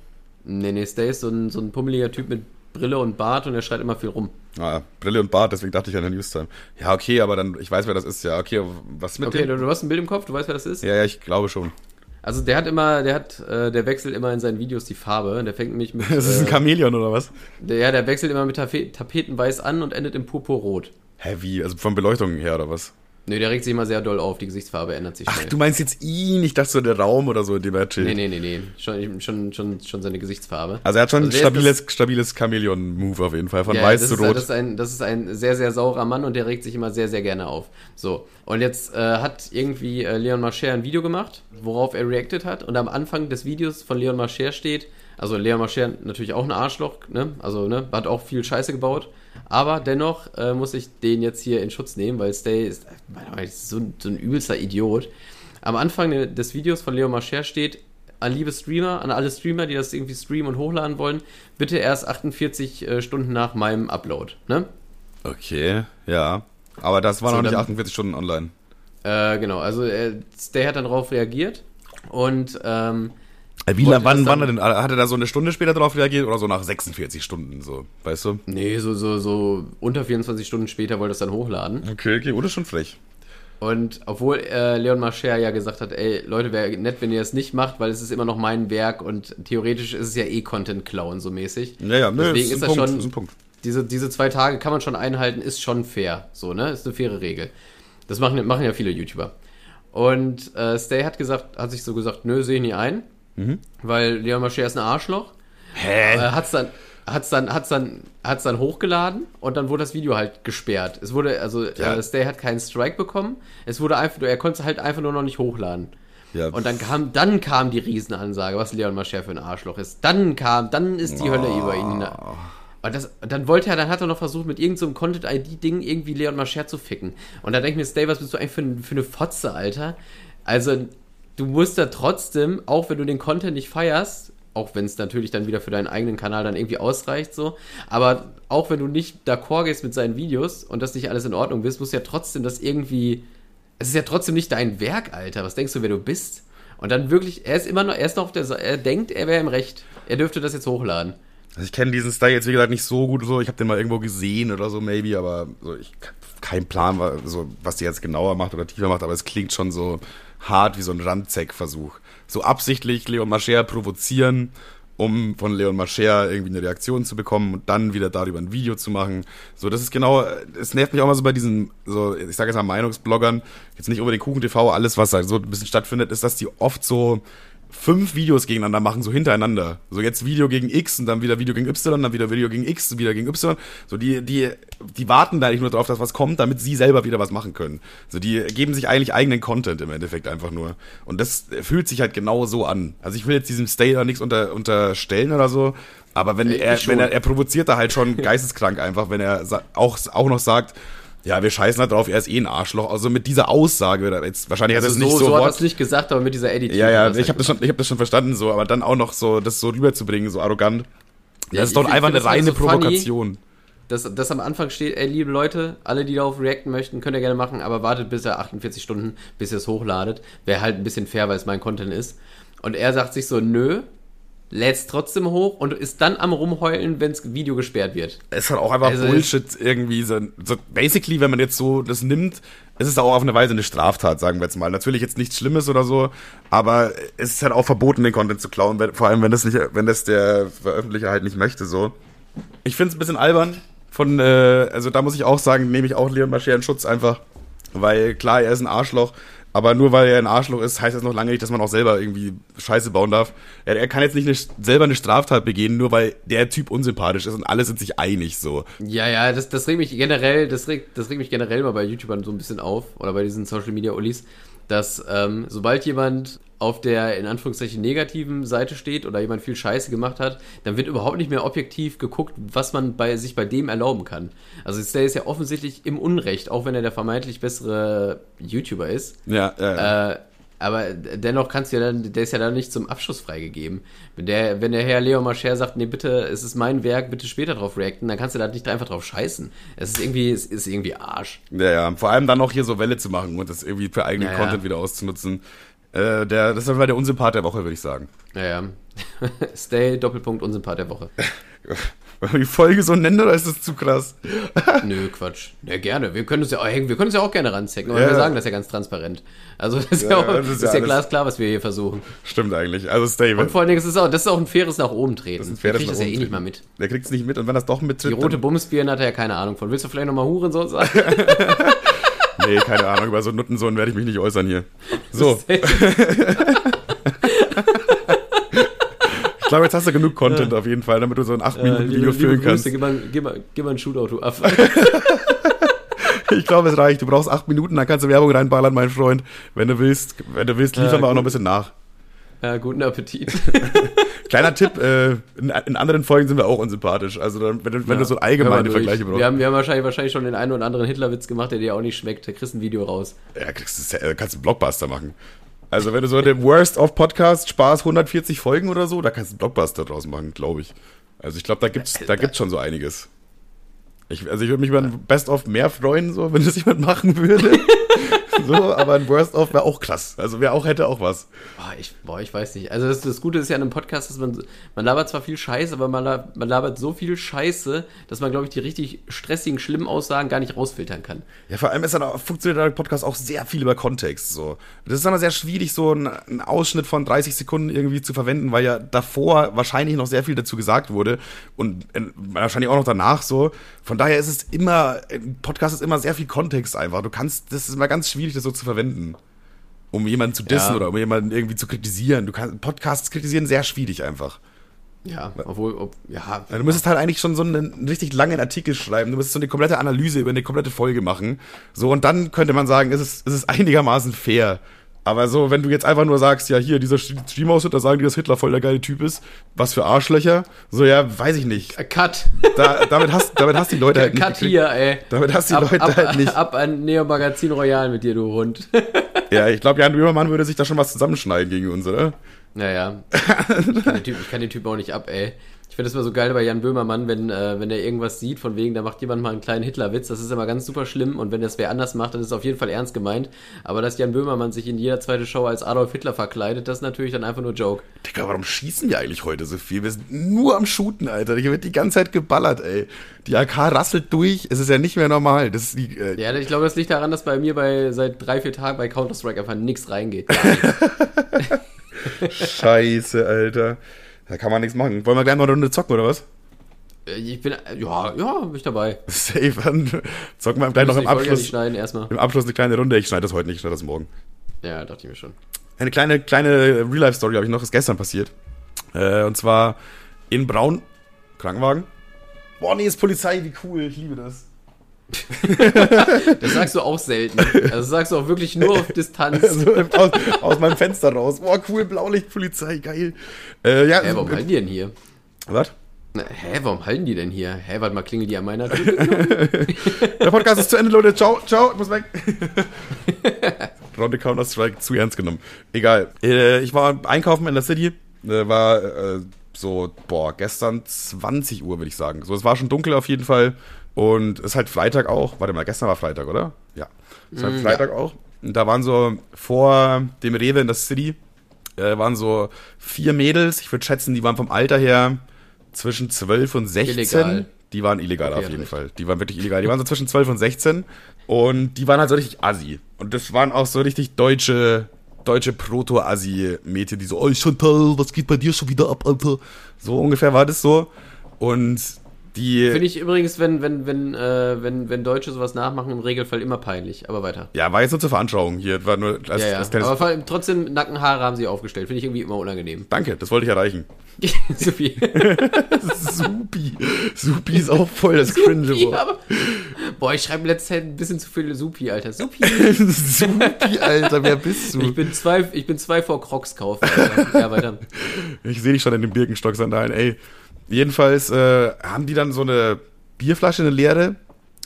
Nee, nee, Stay ist so ein, so ein pummeliger Typ mit Brille und Bart und er schreit immer viel rum. Ah, Brille und Bart, deswegen dachte ich an Herr Newstime. Ja, okay, aber dann, ich weiß, wer das ist. Ja, okay, was mit Okay, dem? du, du hast ein Bild im Kopf, du weißt, wer das ist? Ja, ja, ich glaube schon. Also der hat immer, der hat, äh, der wechselt immer in seinen Videos die Farbe. Der fängt nämlich mit. Das ist ein äh, Chamäleon oder was? der, ja, der wechselt immer mit Tape Tapetenweiß an und endet im Purpurrot. Hä, wie? Also von Beleuchtung her oder was? Nö, der regt sich immer sehr doll auf, die Gesichtsfarbe ändert sich Ach, schnell. du meinst jetzt ihn, ich dachte so der Raum oder so, in dem er chillt. Nee, nee, nee, nee. Schon, schon, schon, schon seine Gesichtsfarbe. Also er hat schon Also ein stabiles, stabiles Chamäleon-Move auf jeden Fall, von Ja, weiß zu ist, rot. Das ist, ein, das ist ein sehr, sehr saurer Mann und der regt sich immer sehr, sehr gerne auf. So, und jetzt äh, hat irgendwie äh, Leon Mascher ein Video gemacht, worauf er reacted hat. Und am Anfang des Videos von Leon Mascher steht, also Leon Mascher natürlich auch ein Arschloch, ne? Also, ne, hat auch viel Scheiße gebaut. Aber dennoch äh, muss ich den jetzt hier in Schutz nehmen, weil Stay ist, nach ist so, ein- so ein übelster Idiot. Am Anfang des Videos von Leon Mascher steht, an liebe Streamer, an alle Streamer, die das irgendwie streamen und hochladen wollen, bitte erst 48 äh, Stunden nach meinem Upload. Ne? Okay, ja. Aber das war So, noch nicht dann- 48 Stunden online. Äh, genau, also äh, Stay hat dann darauf reagiert und ähm, Äh, Wie Wollte lang, wann, wann er denn, hat er da so eine Stunde später drauf reagiert oder so nach 46 Stunden, so, weißt du? nee, so, so, so unter 24 Stunden später wollte es dann hochladen. Okay, okay, oder schon frech. Und obwohl äh, Leon Mascher ja gesagt hat, ey, Leute, wäre nett, wenn ihr das nicht macht, weil es ist immer noch mein Werk und theoretisch ist es ja eh Content klauen, so mäßig. Ja, ja, ne, Deswegen ist, ist ein das Punkt, schon- ist ein Punkt. diese, diese zwei Tage kann man schon einhalten, ist schon fair. So, ne? Ist eine faire Regel. Das machen, machen ja viele YouTuber. Und äh, Stay hat gesagt, hat sich so gesagt, nö, sehe ich nie ein. Weil Leon Mascher ist ein Arschloch. Hä? Äh, hat's dann, hat's dann, hat's dann, hat's dann hochgeladen und dann wurde das Video halt gesperrt. Es wurde, also Ja. äh, Stay hat keinen Strike bekommen. Es wurde einfach, er konnte es halt einfach nur noch nicht hochladen. Ja. Und dann kam, dann kam die Riesenansage, was Leon Mascher für ein Arschloch ist. Dann kam, dann ist die Hölle über ihn. hina- Und das, dann wollte er, dann hat er noch versucht, mit irgendeinem so Content-ID-Ding irgendwie Leon Mascher zu ficken. Und da denke ich mir, Stay, was bist du eigentlich für, für eine Fotze, Alter? Also, du musst da trotzdem, auch wenn du den Content nicht feierst, auch wenn es natürlich dann wieder für deinen eigenen Kanal dann irgendwie ausreicht, so, aber auch wenn du nicht d'accord gehst mit seinen Videos und das nicht alles in Ordnung bist, musst du ja trotzdem das irgendwie es ist ja trotzdem nicht dein Werk, Alter. Was denkst du, wer du bist? Und dann wirklich, er ist immer noch, er ist noch auf der, Sa- er denkt, er wäre im Recht. Er dürfte das jetzt hochladen. Also ich kenne diesen Style jetzt, wie gesagt, nicht so gut so. Ich habe den mal irgendwo gesehen oder so, maybe, aber so, ich kein Plan, so, was die jetzt genauer macht oder tiefer macht, aber es klingt schon so hart wie so ein Randzeck-Versuch. So absichtlich Leon Mascher provozieren, um von Leon Mascher irgendwie eine Reaktion zu bekommen und dann wieder darüber ein Video zu machen. So, das ist genau, es nervt mich auch mal so bei diesen, so, ich sage jetzt mal Meinungsbloggern, jetzt nicht unbedingt Kuchen TV, alles, was da so ein bisschen stattfindet, ist, dass die oft so fünf Videos gegeneinander machen, so hintereinander. So jetzt Video gegen X und dann wieder Video gegen Y, dann wieder Video gegen X, wieder gegen Y. So die, die, die warten da eigentlich nur drauf, dass was kommt, damit sie selber wieder was machen können. So die geben sich eigentlich eigenen Content im Endeffekt einfach nur. Und das fühlt sich halt genau so an. Also ich will jetzt diesem Stay da nichts unter, unterstellen oder so, aber wenn Äh, er, ich wenn er, er provoziert da halt schon geisteskrank einfach, wenn er auch, auch noch sagt, ja, wir scheißen da drauf, er ist eh ein Arschloch. Also mit dieser Aussage, jetzt wahrscheinlich hat er Also es nicht so, so, so hat er es nicht gesagt, aber mit dieser Editing. ja, ja, ich habe das halt schon, ich habe das schon verstanden, so, aber dann auch noch so, das so rüberzubringen, so arrogant. Ja, das ist doch einfach eine halt reine so funny. Provokation. dass, dass am Anfang steht, ey, liebe Leute, alle, die darauf reacten möchten, könnt ihr gerne machen, aber wartet bis er 48 Stunden, bis ihr es hochladet. Wäre halt ein bisschen fair, weil es mein Content ist. Und er sagt sich so, nö, lädt's trotzdem hoch und ist dann am rumheulen, wenns Video gesperrt wird. Es ist halt auch einfach Also Bullshit irgendwie. So, so basically, wenn man jetzt so das nimmt, es ist auch auf eine Weise eine Straftat, sagen wir jetzt mal. Natürlich jetzt nichts Schlimmes oder so, aber es ist halt auch verboten, den Content zu klauen, wenn- vor allem wenn das nicht, wenn das der Veröffentlicher halt nicht möchte, so. Ich finde es ein bisschen albern. Von, äh, also da muss ich auch sagen, nehme ich auch Leon Mascher in Schutz einfach. Weil klar, er ist ein Arschloch, aber nur weil er ein Arschloch ist, heißt das noch lange nicht, dass man auch selber irgendwie Scheiße bauen darf. Er, er kann jetzt nicht eine, selber eine Straftat begehen, nur weil der Typ unsympathisch ist und alle sind sich einig so. Ja, ja, das, das regt mich generell, das regt, das regt mich generell mal bei YouTubern so ein bisschen auf oder bei diesen Social Media Ullis, dass ähm, sobald jemand auf der in Anführungszeichen negativen Seite steht oder jemand viel Scheiße gemacht hat, dann wird überhaupt nicht mehr objektiv geguckt, was man bei sich bei dem erlauben kann. Also der ist ja offensichtlich im Unrecht, auch wenn er der vermeintlich bessere YouTuber ist. Ja, ja, ja. Äh, aber dennoch kannst du ja dann, der ist ja dann nicht zum Abschluss freigegeben. Wenn der, wenn der Herr Leo Mascher sagt, nee, bitte, es ist mein Werk, bitte später drauf reacten, dann kannst du da nicht einfach drauf scheißen. Es ist irgendwie, es ist irgendwie Arsch. Ja, ja. Vor allem dann noch hier so Welle zu machen und das irgendwie für eigenen Ja, ja. Content wieder auszunutzen. Äh, der, das aber der Unsympath der Woche, würde ich sagen. Naja. Stay, Doppelpunkt, Unsympath der Woche. Wollen wir die Folge so nennen oder ist das zu krass? Nö, Quatsch. Ja, gerne. Wir können uns ja, auch- wir können uns ja auch gerne ranzecken, aber Ja. wir sagen das ja ganz transparent. Also das ist ja, Ja, auch, das ist ja ja, glasklar, was wir hier versuchen. Stimmt eigentlich. Also Stay, Und vor allen Dingen, es ist auch, das ist auch ein faires nach oben treten. Das ist ein Der faires kriegt das ja eh nicht mal mit. der kriegt es nicht mit und wenn das doch mittritt, Die rote Bumsbirne hat er ja keine Ahnung von. Willst du vielleicht nochmal Hurensohn sagen? Nee, keine Ahnung, über so einen Nuttensohn werde ich mich nicht äußern hier. So, ich glaube, jetzt hast du genug Content auf jeden Fall, damit du so ein 8-Minuten-Video Äh, füllen kannst. Gib mal, gib mal, gib mal ein Shootout ab. Ich glaube, es reicht. Du brauchst 8 Minuten, dann kannst du Werbung reinballern, mein Freund. Wenn du willst, wenn du willst, liefern Ja, wir auch noch ein bisschen nach. ja, guten Appetit. Kleiner Tipp, äh, in, in anderen Folgen sind wir auch unsympathisch. Also dann, wenn, du- wenn du so allgemeine. Vergleiche brauchst. Wir haben, wir haben wahrscheinlich, wahrscheinlich schon den einen oder anderen Hitlerwitz gemacht, der dir auch nicht schmeckt. Da kriegst du ein Video raus. Ja, kriegst äh, kannst du einen Blockbuster machen. Also wenn du so den Worst of Podcast Spaß 140 Folgen oder so, da kannst du einen Blockbuster draus machen, glaube ich. Also ich glaube, da gibt's, da gibt's schon so einiges. Ich, also ich würde mich über ein Best of mehr freuen, so, wenn das jemand machen würde. so, aber ein Worst of wäre auch krass. Also wer auch hätte auch was. Boah, ich, boah, ich weiß nicht. Also das, das Gute ist ja an einem Podcast, dass man, man labert zwar viel Scheiße, aber man, la- man labert so viel Scheiße, dass man, glaube ich, die richtig stressigen, schlimmen Aussagen gar nicht rausfiltern kann. Ja, vor allem ist dann funktioniert der Podcast auch sehr viel über Kontext. So. Das ist immer sehr schwierig, so einen, einen Ausschnitt von 30 Sekunden irgendwie zu verwenden, weil ja davor wahrscheinlich noch sehr viel dazu gesagt wurde und äh, wahrscheinlich auch noch danach so. Von daher ist es immer, ein Podcast ist immer sehr viel Kontext einfach. Du kannst, das ist immer ganz schwierig, das so zu verwenden. Um jemanden zu dissen Ja. oder um jemanden irgendwie zu kritisieren. Du kannst Podcasts kritisieren sehr schwierig einfach. Ja, obwohl, ob, ja. Ja, Du müsstest halt eigentlich schon so einen, einen richtig langen Artikel schreiben. Du müsstest so eine komplette Analyse über eine komplette Folge machen. So, und dann könnte man sagen, ist es, ist es einigermaßen fair. Aber so, wenn du jetzt einfach nur sagst, ja, hier, dieser Streamausschnitt, da sagen die, dass Hitler voll der geile Typ ist. Was für Arschlöcher. So, ja, weiß ich nicht. Cut. Da, damit hast, damit hast die Leute halt nicht Cut hier, ey. Damit hast die ab, Leute ab, halt nicht. Ab an Neo Magazin Royal mit dir, du Hund. Ja, ich glaube, Jan Böhmermann würde sich da schon was zusammenschneiden gegen uns, oder? Naja, ich kann, den typ, ich kann den Typ auch nicht ab, ey. Ich finde das immer so geil bei Jan Böhmermann, wenn, äh, wenn er irgendwas sieht, von wegen, da macht jemand mal einen kleinen Hitlerwitz, das ist immer ganz super schlimm und wenn das wer anders macht, dann ist es auf jeden Fall ernst gemeint. Aber dass Jan Böhmermann sich in jeder zweiten Show als Adolf Hitler verkleidet, das ist natürlich dann einfach nur Joke. Digga, warum schießen wir eigentlich heute so viel? Wir sind nur am Shooten, Alter. Hier wird die ganze Zeit geballert, ey. Die AK rasselt durch. Es ist ja nicht mehr normal. Das ist die, äh, Ja, ich glaube, das liegt daran, dass bei mir bei seit drei, vier Tagen bei Counter-Strike einfach nichts reingeht. Scheiße, Alter. Da kann man nichts machen. Wollen wir gleich mal eine Runde zocken, oder was? Äh, ich bin, ja, ja, bin ich dabei. Safe. Dann zocken wir gleich noch im Abschluss, schneiden erstmal. im Abschluss eine kleine Runde. Ich schneide das heute nicht, ich schneide das morgen. Ja, dachte ich mir schon. Eine kleine, kleine Real-Life-Story habe ich noch, ist gestern passiert. Äh, und zwar in Braun, Krankenwagen. Boah, nee, ist Polizei, wie cool, ich liebe das. Das sagst du auch selten. Also das sagst du auch wirklich nur auf Distanz. Also, aus, aus meinem Fenster raus. Boah, cool, Blaulichtpolizei, geil. Äh, ja, Hä, warum halten die denn hier? was? Hä, warum halten die denn hier? Hä, warte mal, klingelt die an meiner Tür? Der Podcast ist zu Ende, Leute. Ciao, ciao, ich muss weg. Runde Counter-Strike zu ernst genommen. Egal. Äh, ich war einkaufen in der City. Äh, war äh, so, boah, gestern 20 Uhr, würde ich sagen. So, es war schon dunkel auf jeden Fall. Und es ist halt Freitag auch. Warte mal, gestern war Freitag, oder? Ja. Es ist halt Freitag auch. Und da waren so vor dem Rewe in der City, äh, waren so vier Mädels. Ich würde schätzen, die waren vom Alter her zwischen 12 und 16. Illegal. Die waren illegal Okay, auf jeden recht. Fall. Die waren wirklich illegal. Die waren so zwischen 12 und 16. Und die waren halt so richtig assi. Und das waren auch so richtig deutsche, deutsche Proto-Assi-Mädchen, die so, oh Chantal, was geht bei dir schon wieder ab, Alter? So ungefähr war das so. Und Die, Finde ich übrigens, wenn, wenn, wenn, äh, wenn, wenn Deutsche sowas nachmachen, im Regelfall immer peinlich. Aber weiter. ja, war jetzt nur zur Veranschauung hier. War nur als, Ja, ja. als Aber vor allem trotzdem Nackenhaare haben sie aufgestellt. Finde ich irgendwie immer unangenehm. Danke, das wollte ich erreichen. viel. Supi. Supi ist auch voll das cringe Supi, aber, boah, ich schreibe in letzter Zeit ein bisschen zu viele Supi, Alter. Supi. Supi, Alter, wer bist Ich du? bin zwei, ich bin zwei vor Crocs kaufen. Alter. Ja, weiter. Ich sehe dich schon in den Birkenstock-Sandalen, ey. Jedenfalls äh, haben die dann so eine Bierflasche, eine leere,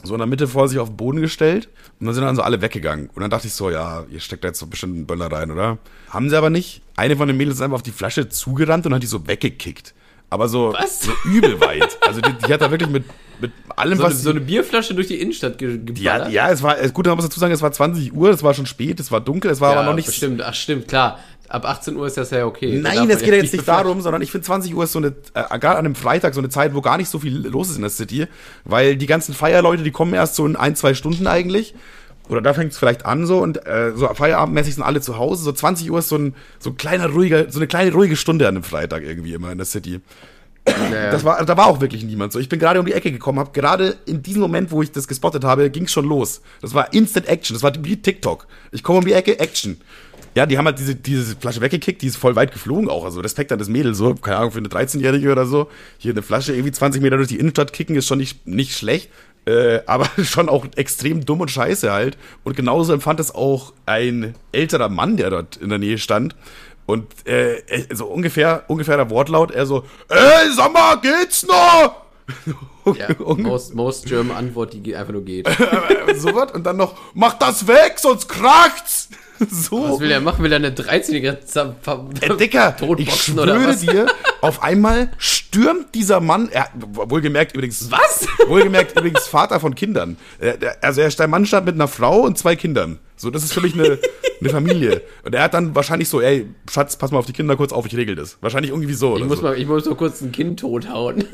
so in der Mitte vor sich auf den Boden gestellt und dann sind dann so alle weggegangen. Und dann dachte ich so, ja, ihr steckt da jetzt so bestimmt einen Böller rein, oder? Haben sie aber nicht. Eine von den Mädels ist einfach auf die Flasche zugerannt und hat die so weggekickt. Aber so, Was? so übel weit. Also die, die hat da wirklich mit, mit allem, So, eine, was so sie- eine Bierflasche durch die Innenstadt ge ja, geballert. ja, es war, gut, man muss dazu sagen, es war 20 Uhr, es war schon spät, es war dunkel, es war aber noch nicht Stimmt, ach stimmt, klar. Ab 18 Uhr ist das ja okay. Nein, es geht ja jetzt nicht befragt- darum, sondern ich finde 20 Uhr ist so eine, äh, gerade an einem Freitag so eine Zeit, wo gar nicht so viel los ist in der City, weil die ganzen Feierleute, die kommen erst so in ein, zwei Stunden eigentlich. Oder da fängt es vielleicht an so und äh, so feierabendmäßig sind alle zu Hause. So 20 Uhr ist so ein, so ein kleiner ruhiger, so eine kleine ruhige Stunde an einem Freitag irgendwie immer in der City. Ja, Das war, da war auch wirklich niemand so. Ich bin gerade um die Ecke gekommen, habe gerade in diesem Moment, wo ich das gespottet habe, ging es schon los. Das war Instant Action. Das war wie TikTok. Ich komme um die Ecke, Action. Ja, die haben halt diese, diese Flasche weggekickt, die ist voll weit geflogen auch. Also Respekt an das Mädel, so, keine Ahnung, für eine 13-Jährige oder so. Hier eine Flasche irgendwie 20 Meter durch die Innenstadt kicken, ist schon nicht, nicht schlecht. Äh, aber schon auch extrem dumm und scheiße halt. Und genauso empfand es auch ein älterer Mann, der dort in der Nähe stand. Und äh, so ungefähr, ungefähr der Wortlaut, er so, ey, sag mal, geht's noch? Ja, most, most German Antwort, die einfach nur geht. so was und dann noch, mach das weg, sonst kracht's. So. Was will der machen? Will er eine 13-Jährige zam- ver- Ey, Dicker, ich schwöre dir, auf einmal stürmt dieser Mann, er, wohlgemerkt übrigens, Was? Wohlgemerkt übrigens Vater von Kindern. Der- Also er, der Mann stand mit einer Frau und zwei Kindern. So, das ist für mich eine, eine Familie. Und er hat dann wahrscheinlich so, ey, Schatz, pass mal auf die Kinder kurz auf, ich regel das. Wahrscheinlich irgendwie so. Ich muss, so. mal, ich muss mal kurz ein Kind tothauen.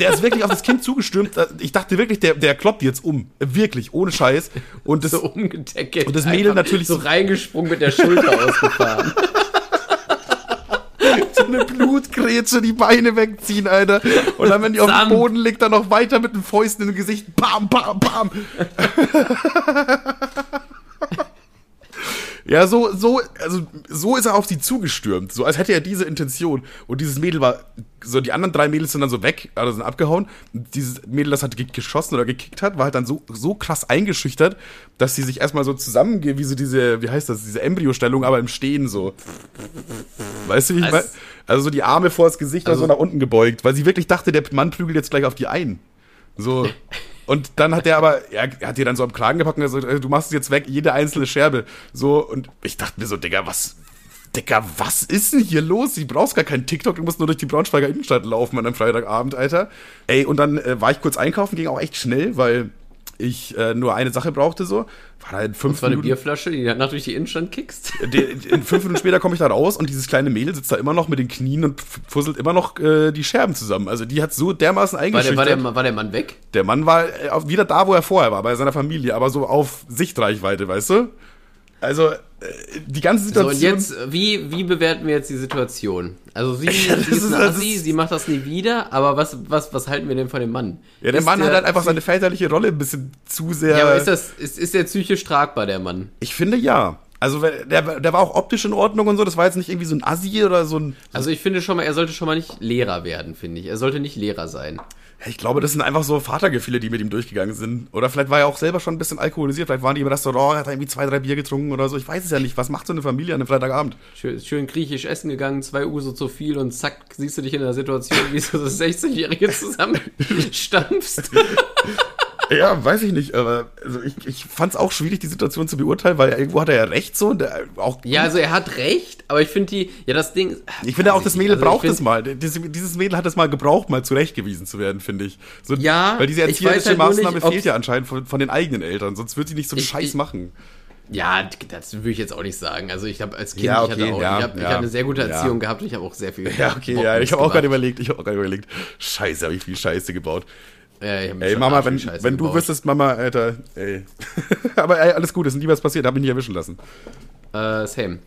Der ist wirklich auf das Kind zugestürmt. Ich dachte wirklich, der, der kloppt jetzt um. Wirklich, ohne Scheiß. Und das, so umgedeckelt. Und das Mädel natürlich so so- reingesprungen mit der Schulter ausgefahren. so eine Blutgrätsche die Beine wegziehen, Alter. Und dann, wenn die auf dem. Boden liegt, dann noch weiter mit den Fäusten im Gesicht. Bam, bam, bam. Ja, so, so, also, so ist er auf sie zugestürmt. So, als hätte er diese Intention. Und dieses Mädel war, so, die anderen drei Mädels sind dann so weg, also sind abgehauen. Und dieses Mädel, das hat ge- geschossen oder gekickt hat, war halt dann so, so krass eingeschüchtert, dass sie sich erstmal so zusammengeht, wie so diese, wie heißt das, diese Embryostellung, aber im Stehen so. Weißt du, wie ich meine? Also so die Arme vors Gesicht, also Also- so nach unten gebeugt, weil sie wirklich dachte, der Mann prügelt jetzt gleich auf die ein. So. Und dann hat der aber, er, er hat ihr dann so am Kragen gepackt und gesagt, äh, du machst es jetzt weg, jede einzelne Scherbe. So, und ich dachte mir so, Digga, was, Digga, was ist denn hier los? Du brauchst gar keinen TikTok, du musst nur durch die Braunschweiger Innenstadt laufen an einem Freitagabend, Alter. Ey, und dann äh, war ich kurz einkaufen, ging auch echt schnell, weil ich äh, nur eine Sache brauchte so. War da in fünf Das war eine Minuten. Bierflasche, die danach durch die Innenstadt kickst. Die- In fünf Minuten später komme ich da raus und dieses kleine Mädel sitzt da immer noch mit den Knien und fusselt immer noch äh, die Scherben zusammen. Also die hat so dermaßen War der, eingeschüchtert. war, der, war der Mann weg? Der Mann war äh, wieder da, wo er vorher war, bei seiner Familie, aber so auf Sichtreichweite, weißt du? Also, äh, die ganze So, Situation. und jetzt, wie, wie bewerten wir jetzt die Situation? Also sie, Ja, sie ist ist- das Assi, sie macht das nie wieder, aber was, was, was halten wir denn von dem Mann? ja, der Ist Mann hat halt einfach seine väterliche Rolle ein bisschen zu sehr. Ja, aber ist, das, ist, ist der psychisch tragbar, der Mann? ich finde ja. Also, der, der war auch optisch in Ordnung und so, das war jetzt nicht irgendwie so ein Assi oder so ein. Also ich finde schon mal, er sollte schon mal nicht Lehrer werden, finde ich. Er sollte nicht Lehrer sein. Ich glaube, das sind einfach so Vatergefühle, die mit ihm durchgegangen sind. Oder vielleicht war er auch selber schon ein bisschen alkoholisiert. Vielleicht waren die im Restaurant, hat er irgendwie zwei, drei Bier getrunken oder so. Ich weiß es ja nicht. Was macht so eine Familie an einem Freitagabend? Schön, schön griechisch essen gegangen, zwei Uso zu viel und zack, siehst du dich in der Situation, wie so das 16-Jährige zusammenstampfst. Ja, weiß ich nicht. Aber also ich, ich fand es auch schwierig, die Situation zu beurteilen, weil irgendwo hat er ja recht so. Und auch Ja, also er hat recht, aber ich finde die, ja das Ding... Ich finde auch, das Mädel Also braucht es mal. Dieses, dieses Mädel hat es mal gebraucht, mal zurechtgewiesen zu werden, finde ich. So, Ja, Weil diese erzieherische halt Maßnahme nicht, fehlt ja anscheinend von, von den eigenen Eltern, sonst wird sie nicht so einen Ich- Scheiß ich- machen. Ja, das würde ich jetzt auch nicht sagen. Also ich habe als Kind, Ja, ich hatte okay, auch, ja, ich, hab, ich ja, hatte eine sehr gute. Erziehung gehabt und ich habe auch sehr viel. Ja, okay, Bock ja. Ich habe auch gerade überlegt, ich habe auch gerade überlegt, Scheiße, habe ich viel Scheiße gebaut. Ja, hab Ey, Mama, wenn, wenn du wüsstest, Mama, Alter, ey. Aber ey, alles gut, ist nie was passiert, habe ich nicht erwischen lassen. Äh, same.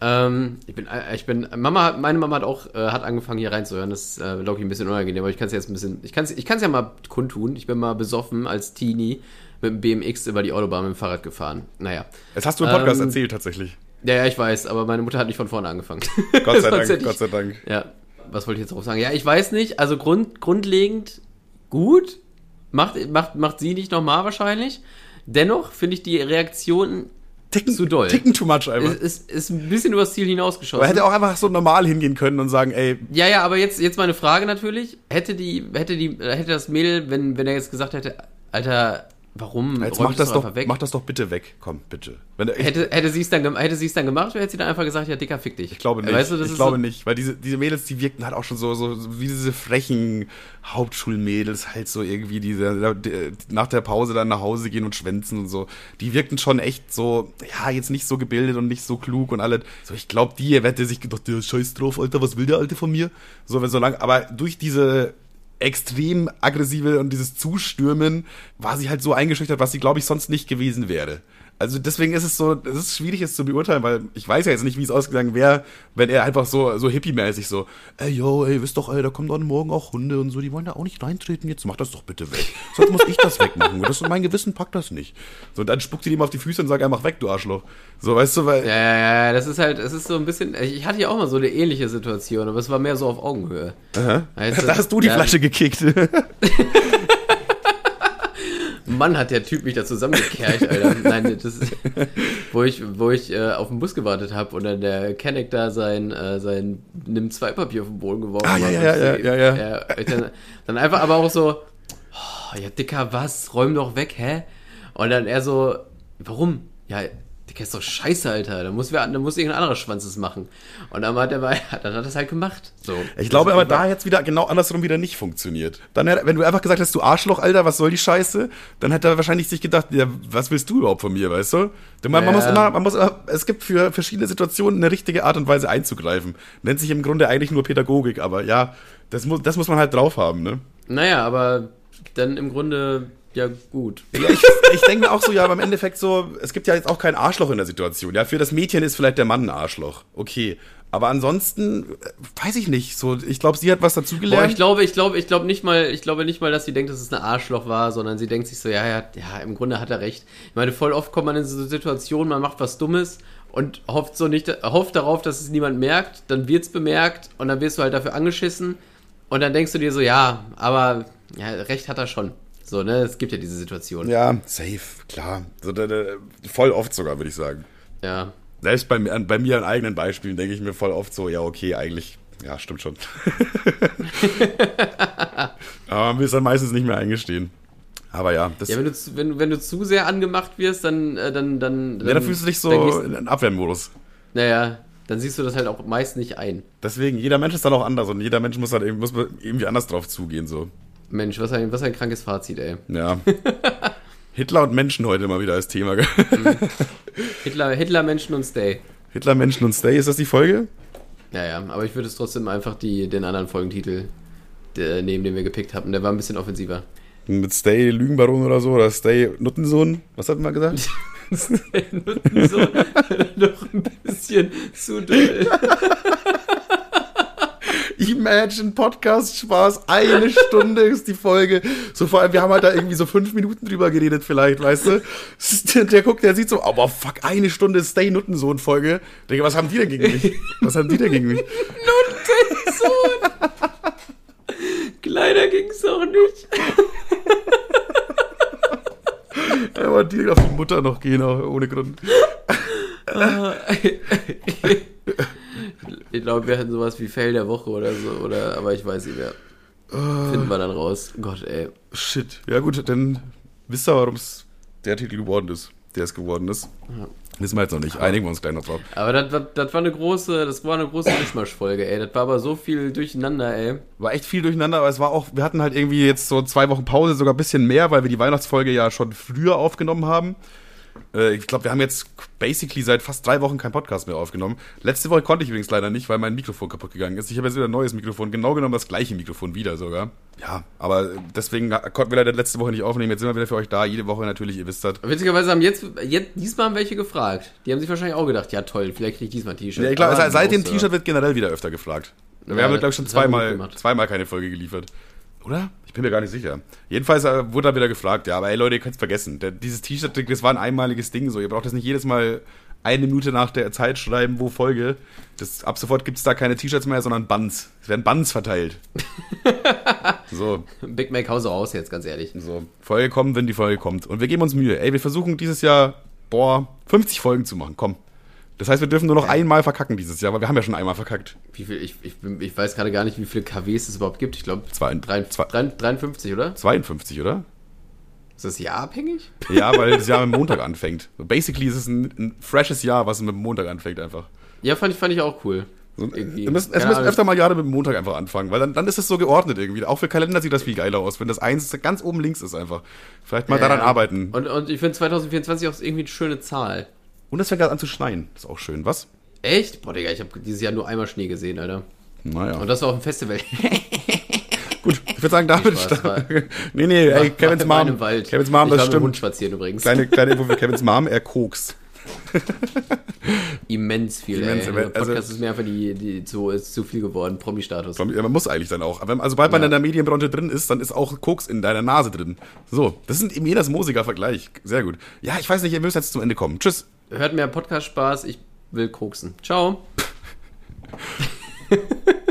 Ähm, ich bin, äh, ich bin, Mama, meine Mama hat auch, äh, hat angefangen hier reinzuhören. Das ist, äh, glaube ich, ein bisschen unangenehm, aber ich kann es jetzt ein bisschen, ich kann es ich kann's ja mal kundtun. Ich bin mal besoffen als Teenie mit dem BMX über die Autobahn mit dem Fahrrad gefahren. Naja. Das hast du im Podcast Ähm, erzählt, tatsächlich. Ja, ja, ich weiß, aber meine Mutter hat nicht von vorne angefangen. Gott sei Dank, Gott sei Dank. Ja, was wollte ich jetzt drauf sagen? Ja, ich weiß nicht. Also grund, grundlegend gut. Macht, macht, macht sie nicht nochmal wahrscheinlich. Dennoch finde ich die Reaktion Ticken, Zu doll. Ticken too much einfach. ist, ist, ist ein bisschen übers Ziel hinausgeschossen. er hätte auch einfach so normal hingehen können und sagen, ey, ja, ja, aber jetzt, jetzt meine Frage natürlich. Hätte die, hätte die, hätte das Mädel, wenn, wenn er jetzt gesagt hätte, Alter, warum jetzt mach das, doch doch, weg? mach das doch bitte weg. Komm, bitte. Wenn ich, hätte, hätte sie es dann, gem- hätte sie es dann gemacht oder hätte sie dann einfach gesagt, ja, Dicker, fick dich? ich glaube nicht. Weißt du, das ich glaube so, nicht, weil diese, diese Mädels, die wirkten halt auch schon so, so, wie diese frechen Hauptschulmädels halt so irgendwie, die, die nach der Pause dann nach Hause gehen und schwänzen und so. Die wirkten schon echt so, ja, jetzt nicht so gebildet und nicht so klug und alle. So, ich glaube, die hätte sich gedacht, der Scheiß drauf, Alter, was will der Alte von mir? So, wenn so lang, aber durch diese extrem aggressive und dieses Zustürmen war sie halt so eingeschüchtert, was sie, glaube ich, sonst nicht gewesen wäre. Also deswegen ist es so, es ist schwierig, es zu beurteilen, weil ich weiß ja jetzt nicht, wie es ausgegangen wäre, wenn er einfach so, so hippie-mäßig so, ey, yo, ey, wisst doch, ey, da kommen dann morgen auch Hunde und so, die wollen da auch nicht reintreten, jetzt mach das doch bitte weg. Sonst muss ich das wegmachen. Das mein Gewissen packt das nicht. So, und dann spuckt sie ihm auf die Füße und sagt einfach weg, du Arschloch. So, weißt du, weil, Ja, ja, ja, das ist halt, es ist so ein bisschen, ich hatte ja auch mal so eine ähnliche Situation, aber es war mehr so auf Augenhöhe. Weißt da hast du die ja, Flasche gekickt. Mann, hat der Typ mich da zusammengekercht, Alter. Nein, das ist, wo ich, wo ich äh, auf den Bus gewartet habe und dann der Kenneck da sein, äh, sein nimm zwei Papier auf den Boden geworfen Ah, ja, hat. ja, ja, ja, ja, ja. ich dann, dann einfach aber auch so, oh, ja, Dicker, was? Räum doch weg, hä? Und dann er so, warum? Ja, Dicker ist doch scheiße, Alter. Da muss, wer, da muss irgendein anderer Schwanz es machen. Und dann hat er, dann hat er das halt gemacht. So. Ich glaube aber, da jetzt wieder genau andersrum wieder nicht funktioniert. Dann, wenn du einfach gesagt hast, du Arschloch, Alter, was soll die Scheiße, dann hätte er wahrscheinlich sich gedacht, ja, was willst du überhaupt von mir, weißt du? Denn man, man Ja. muss immer, man muss immer, es gibt für verschiedene Situationen eine richtige Art und Weise einzugreifen. Nennt sich im Grunde eigentlich nur Pädagogik, aber ja, das muss, das muss man halt drauf haben, ne? Naja, aber dann im Grunde, ja, gut. Ja, ich, ich denke mir auch so, ja, aber im Endeffekt so, es gibt ja jetzt auch kein Arschloch in der Situation. Ja, für das Mädchen ist vielleicht der Mann ein Arschloch. Okay. Aber ansonsten, äh, weiß ich nicht. So, ich glaube, sie hat was dazugelernt. ich glaube, ich glaube, ich glaube nicht mal, ich glaube nicht mal, dass sie denkt, dass es ein Arschloch war, sondern sie denkt sich so, ja, ja, ja, im Grunde hat er recht. Ich meine, voll oft kommt man in so Situationen, man macht was Dummes und hofft so nicht, hofft darauf, dass es niemand merkt, dann wird's bemerkt und dann wirst du halt dafür angeschissen und dann denkst du dir so, ja, aber ja, recht hat er schon. So, ne, es gibt ja diese Situation. Ja, safe, klar. So, da, da, voll oft sogar, würde ich sagen. ja. Selbst bei, mir- an- bei mir an eigenen Beispielen denke ich mir voll oft so, ja, okay, eigentlich, ja, stimmt schon. Aber man will es dann meistens nicht mehr eingestehen. Aber ja, das, Ja, wenn du, zu- wenn, wenn du zu sehr angemacht wirst, dann, äh, dann, dann, dann, ja, dann fühlst du dich dann so in einen Abwehrmodus. Naja, dann siehst du das halt auch meist nicht ein. Deswegen, jeder Mensch ist dann auch anders und jeder Mensch muss halt eben- muss irgendwie anders drauf zugehen, so. Mensch, was ein, was ein krankes Fazit, ey. Ja. Hitler und Menschen heute mal wieder als Thema. gell? Hitler, Hitler, Menschen und Stay. Hitler, Menschen und Stay, ist das die Folge? Ja, ja, aber ich würde es trotzdem einfach die, den anderen Folgentitel der, nehmen, den wir gepickt haben. Der war ein bisschen offensiver. Mit Stay Lügenbaron oder so oder Stay Nuttensohn? Was hat man gesagt? so, noch ein bisschen zu doll. Imagine Podcast Spaß, eine Stunde ist die Folge. So vor allem, wir haben halt da irgendwie so fünf Minuten drüber geredet vielleicht, weißt du? Der, der guckt, der sieht so, aber fuck, eine Stunde Stay Nuttensohn Folge. Digga, was haben die denn gegen mich? Was haben die denn gegen mich? Sohn. Kleiner ging's auch nicht. Aber die auf die Mutter noch gehen, auch ohne Grund. Ich glaube, wir hatten sowas wie Fail der Woche oder so, oder, aber ich weiß nicht mehr. Finden wir dann raus. Gott, ey. Shit. Ja gut, dann wisst ihr, warum es der Titel geworden ist, der es geworden ist. Wissen wir jetzt noch nicht. Einigen wir uns gleich noch drauf. Aber das, war- das war eine große, das war eine große Mischmasch-Folge, ey. Das war aber so viel durcheinander, ey. War echt viel durcheinander, aber es war auch, wir hatten halt irgendwie jetzt so zwei Wochen Pause, sogar ein bisschen mehr, weil wir die Weihnachtsfolge ja schon früher aufgenommen haben. Äh, ich glaube, wir haben jetzt basically seit fast drei Wochen keinen Podcast mehr aufgenommen. Letzte Woche konnte ich übrigens leider nicht, weil mein Mikrofon kaputt gegangen ist. Ich habe jetzt wieder ein neues Mikrofon, genau genommen das gleiche Mikrofon wieder sogar. Ja, aber deswegen konnten wir leider letzte Woche nicht aufnehmen. Jetzt sind wir wieder für euch da, jede Woche natürlich, ihr wisst das. Witzigerweise haben jetzt, jetzt diesmal haben welche gefragt. Die haben sich wahrscheinlich auch gedacht, ja toll, vielleicht kriege ich diesmal ein T-Shirt. Ja, klar, Aber seit, seit dem groß, T-Shirt wird generell wieder öfter gefragt. Wir Ja, haben, glaube ich, schon zweimal, zweimal keine Folge geliefert. Oder? Ich bin mir gar nicht sicher. Jedenfalls äh, wurde da wieder gefragt, ja, aber ey Leute, ihr könnt es vergessen. Der, dieses T-Shirt, das war ein einmaliges Ding, so. Ihr braucht das nicht jedes Mal eine Minute nach der Zeit schreiben, wo Folge. Das, ab sofort gibt es da keine T-Shirts mehr, sondern Buns. Es werden Buns verteilt. so, Big Mac hause raus jetzt, ganz ehrlich. so. Folge kommt, wenn die Folge kommt. Und wir geben uns Mühe. Ey, wir versuchen dieses Jahr, boah, 50 Folgen zu machen. Komm. Das heißt, wir dürfen nur noch einmal verkacken dieses Jahr, weil wir haben ja schon einmal verkackt. Wie viel, ich, ich, ich weiß gerade gar nicht, wie viele KWs es überhaupt gibt. Ich glaube, Zwei- zwei- 53, oder? 52, oder? Ist das jahrabhängig? Ja, weil das Jahr mit Montag anfängt. Basically ist es ein, ein freshes Jahr, was mit Montag anfängt einfach. Ja, fand ich, fand ich auch cool. So, Irgendwie. wir müssen, es müssen öfter mal Jahre mit Montag einfach anfangen, weil dann, dann ist es so geordnet irgendwie. Auch für Kalender sieht das viel geiler aus, wenn das eins ganz oben links ist einfach. Vielleicht mal daran Ja. arbeiten. Und, Und, und ich finde 2024 auch irgendwie eine schöne Zahl. Es fängt gerade an zu schneien. Das ist auch schön, was? Echt? Boah, Digga, ich habe dieses Jahr nur einmal Schnee gesehen, Alter. Naja. Und das war auf dem Festival. Gut, ich würde sagen, damit. Spaß, nee, nee, ey, Kevins Mom. einem Wald. Kevins Mom, ich das war mit dem Hund stimmt. spazieren übrigens. Kleine, kleine Info für Kevins Mom, er kokst. Immens viel, Immens, ey. Der Podcast also- ist mir einfach die, die, zu, ist zu viel geworden. Promi-Status. Ja, man muss eigentlich dann auch. Aber sobald man Ja. in der Medienbranche drin ist, dann ist auch Koks in deiner Nase drin. So, das ist ein das mosiger Vergleich. Sehr gut. Ja, ich weiß nicht, ihr müsst jetzt zum Ende kommen. Tschüss. Hört mehr Podcast-Spaß. Ich will koksen. Ciao.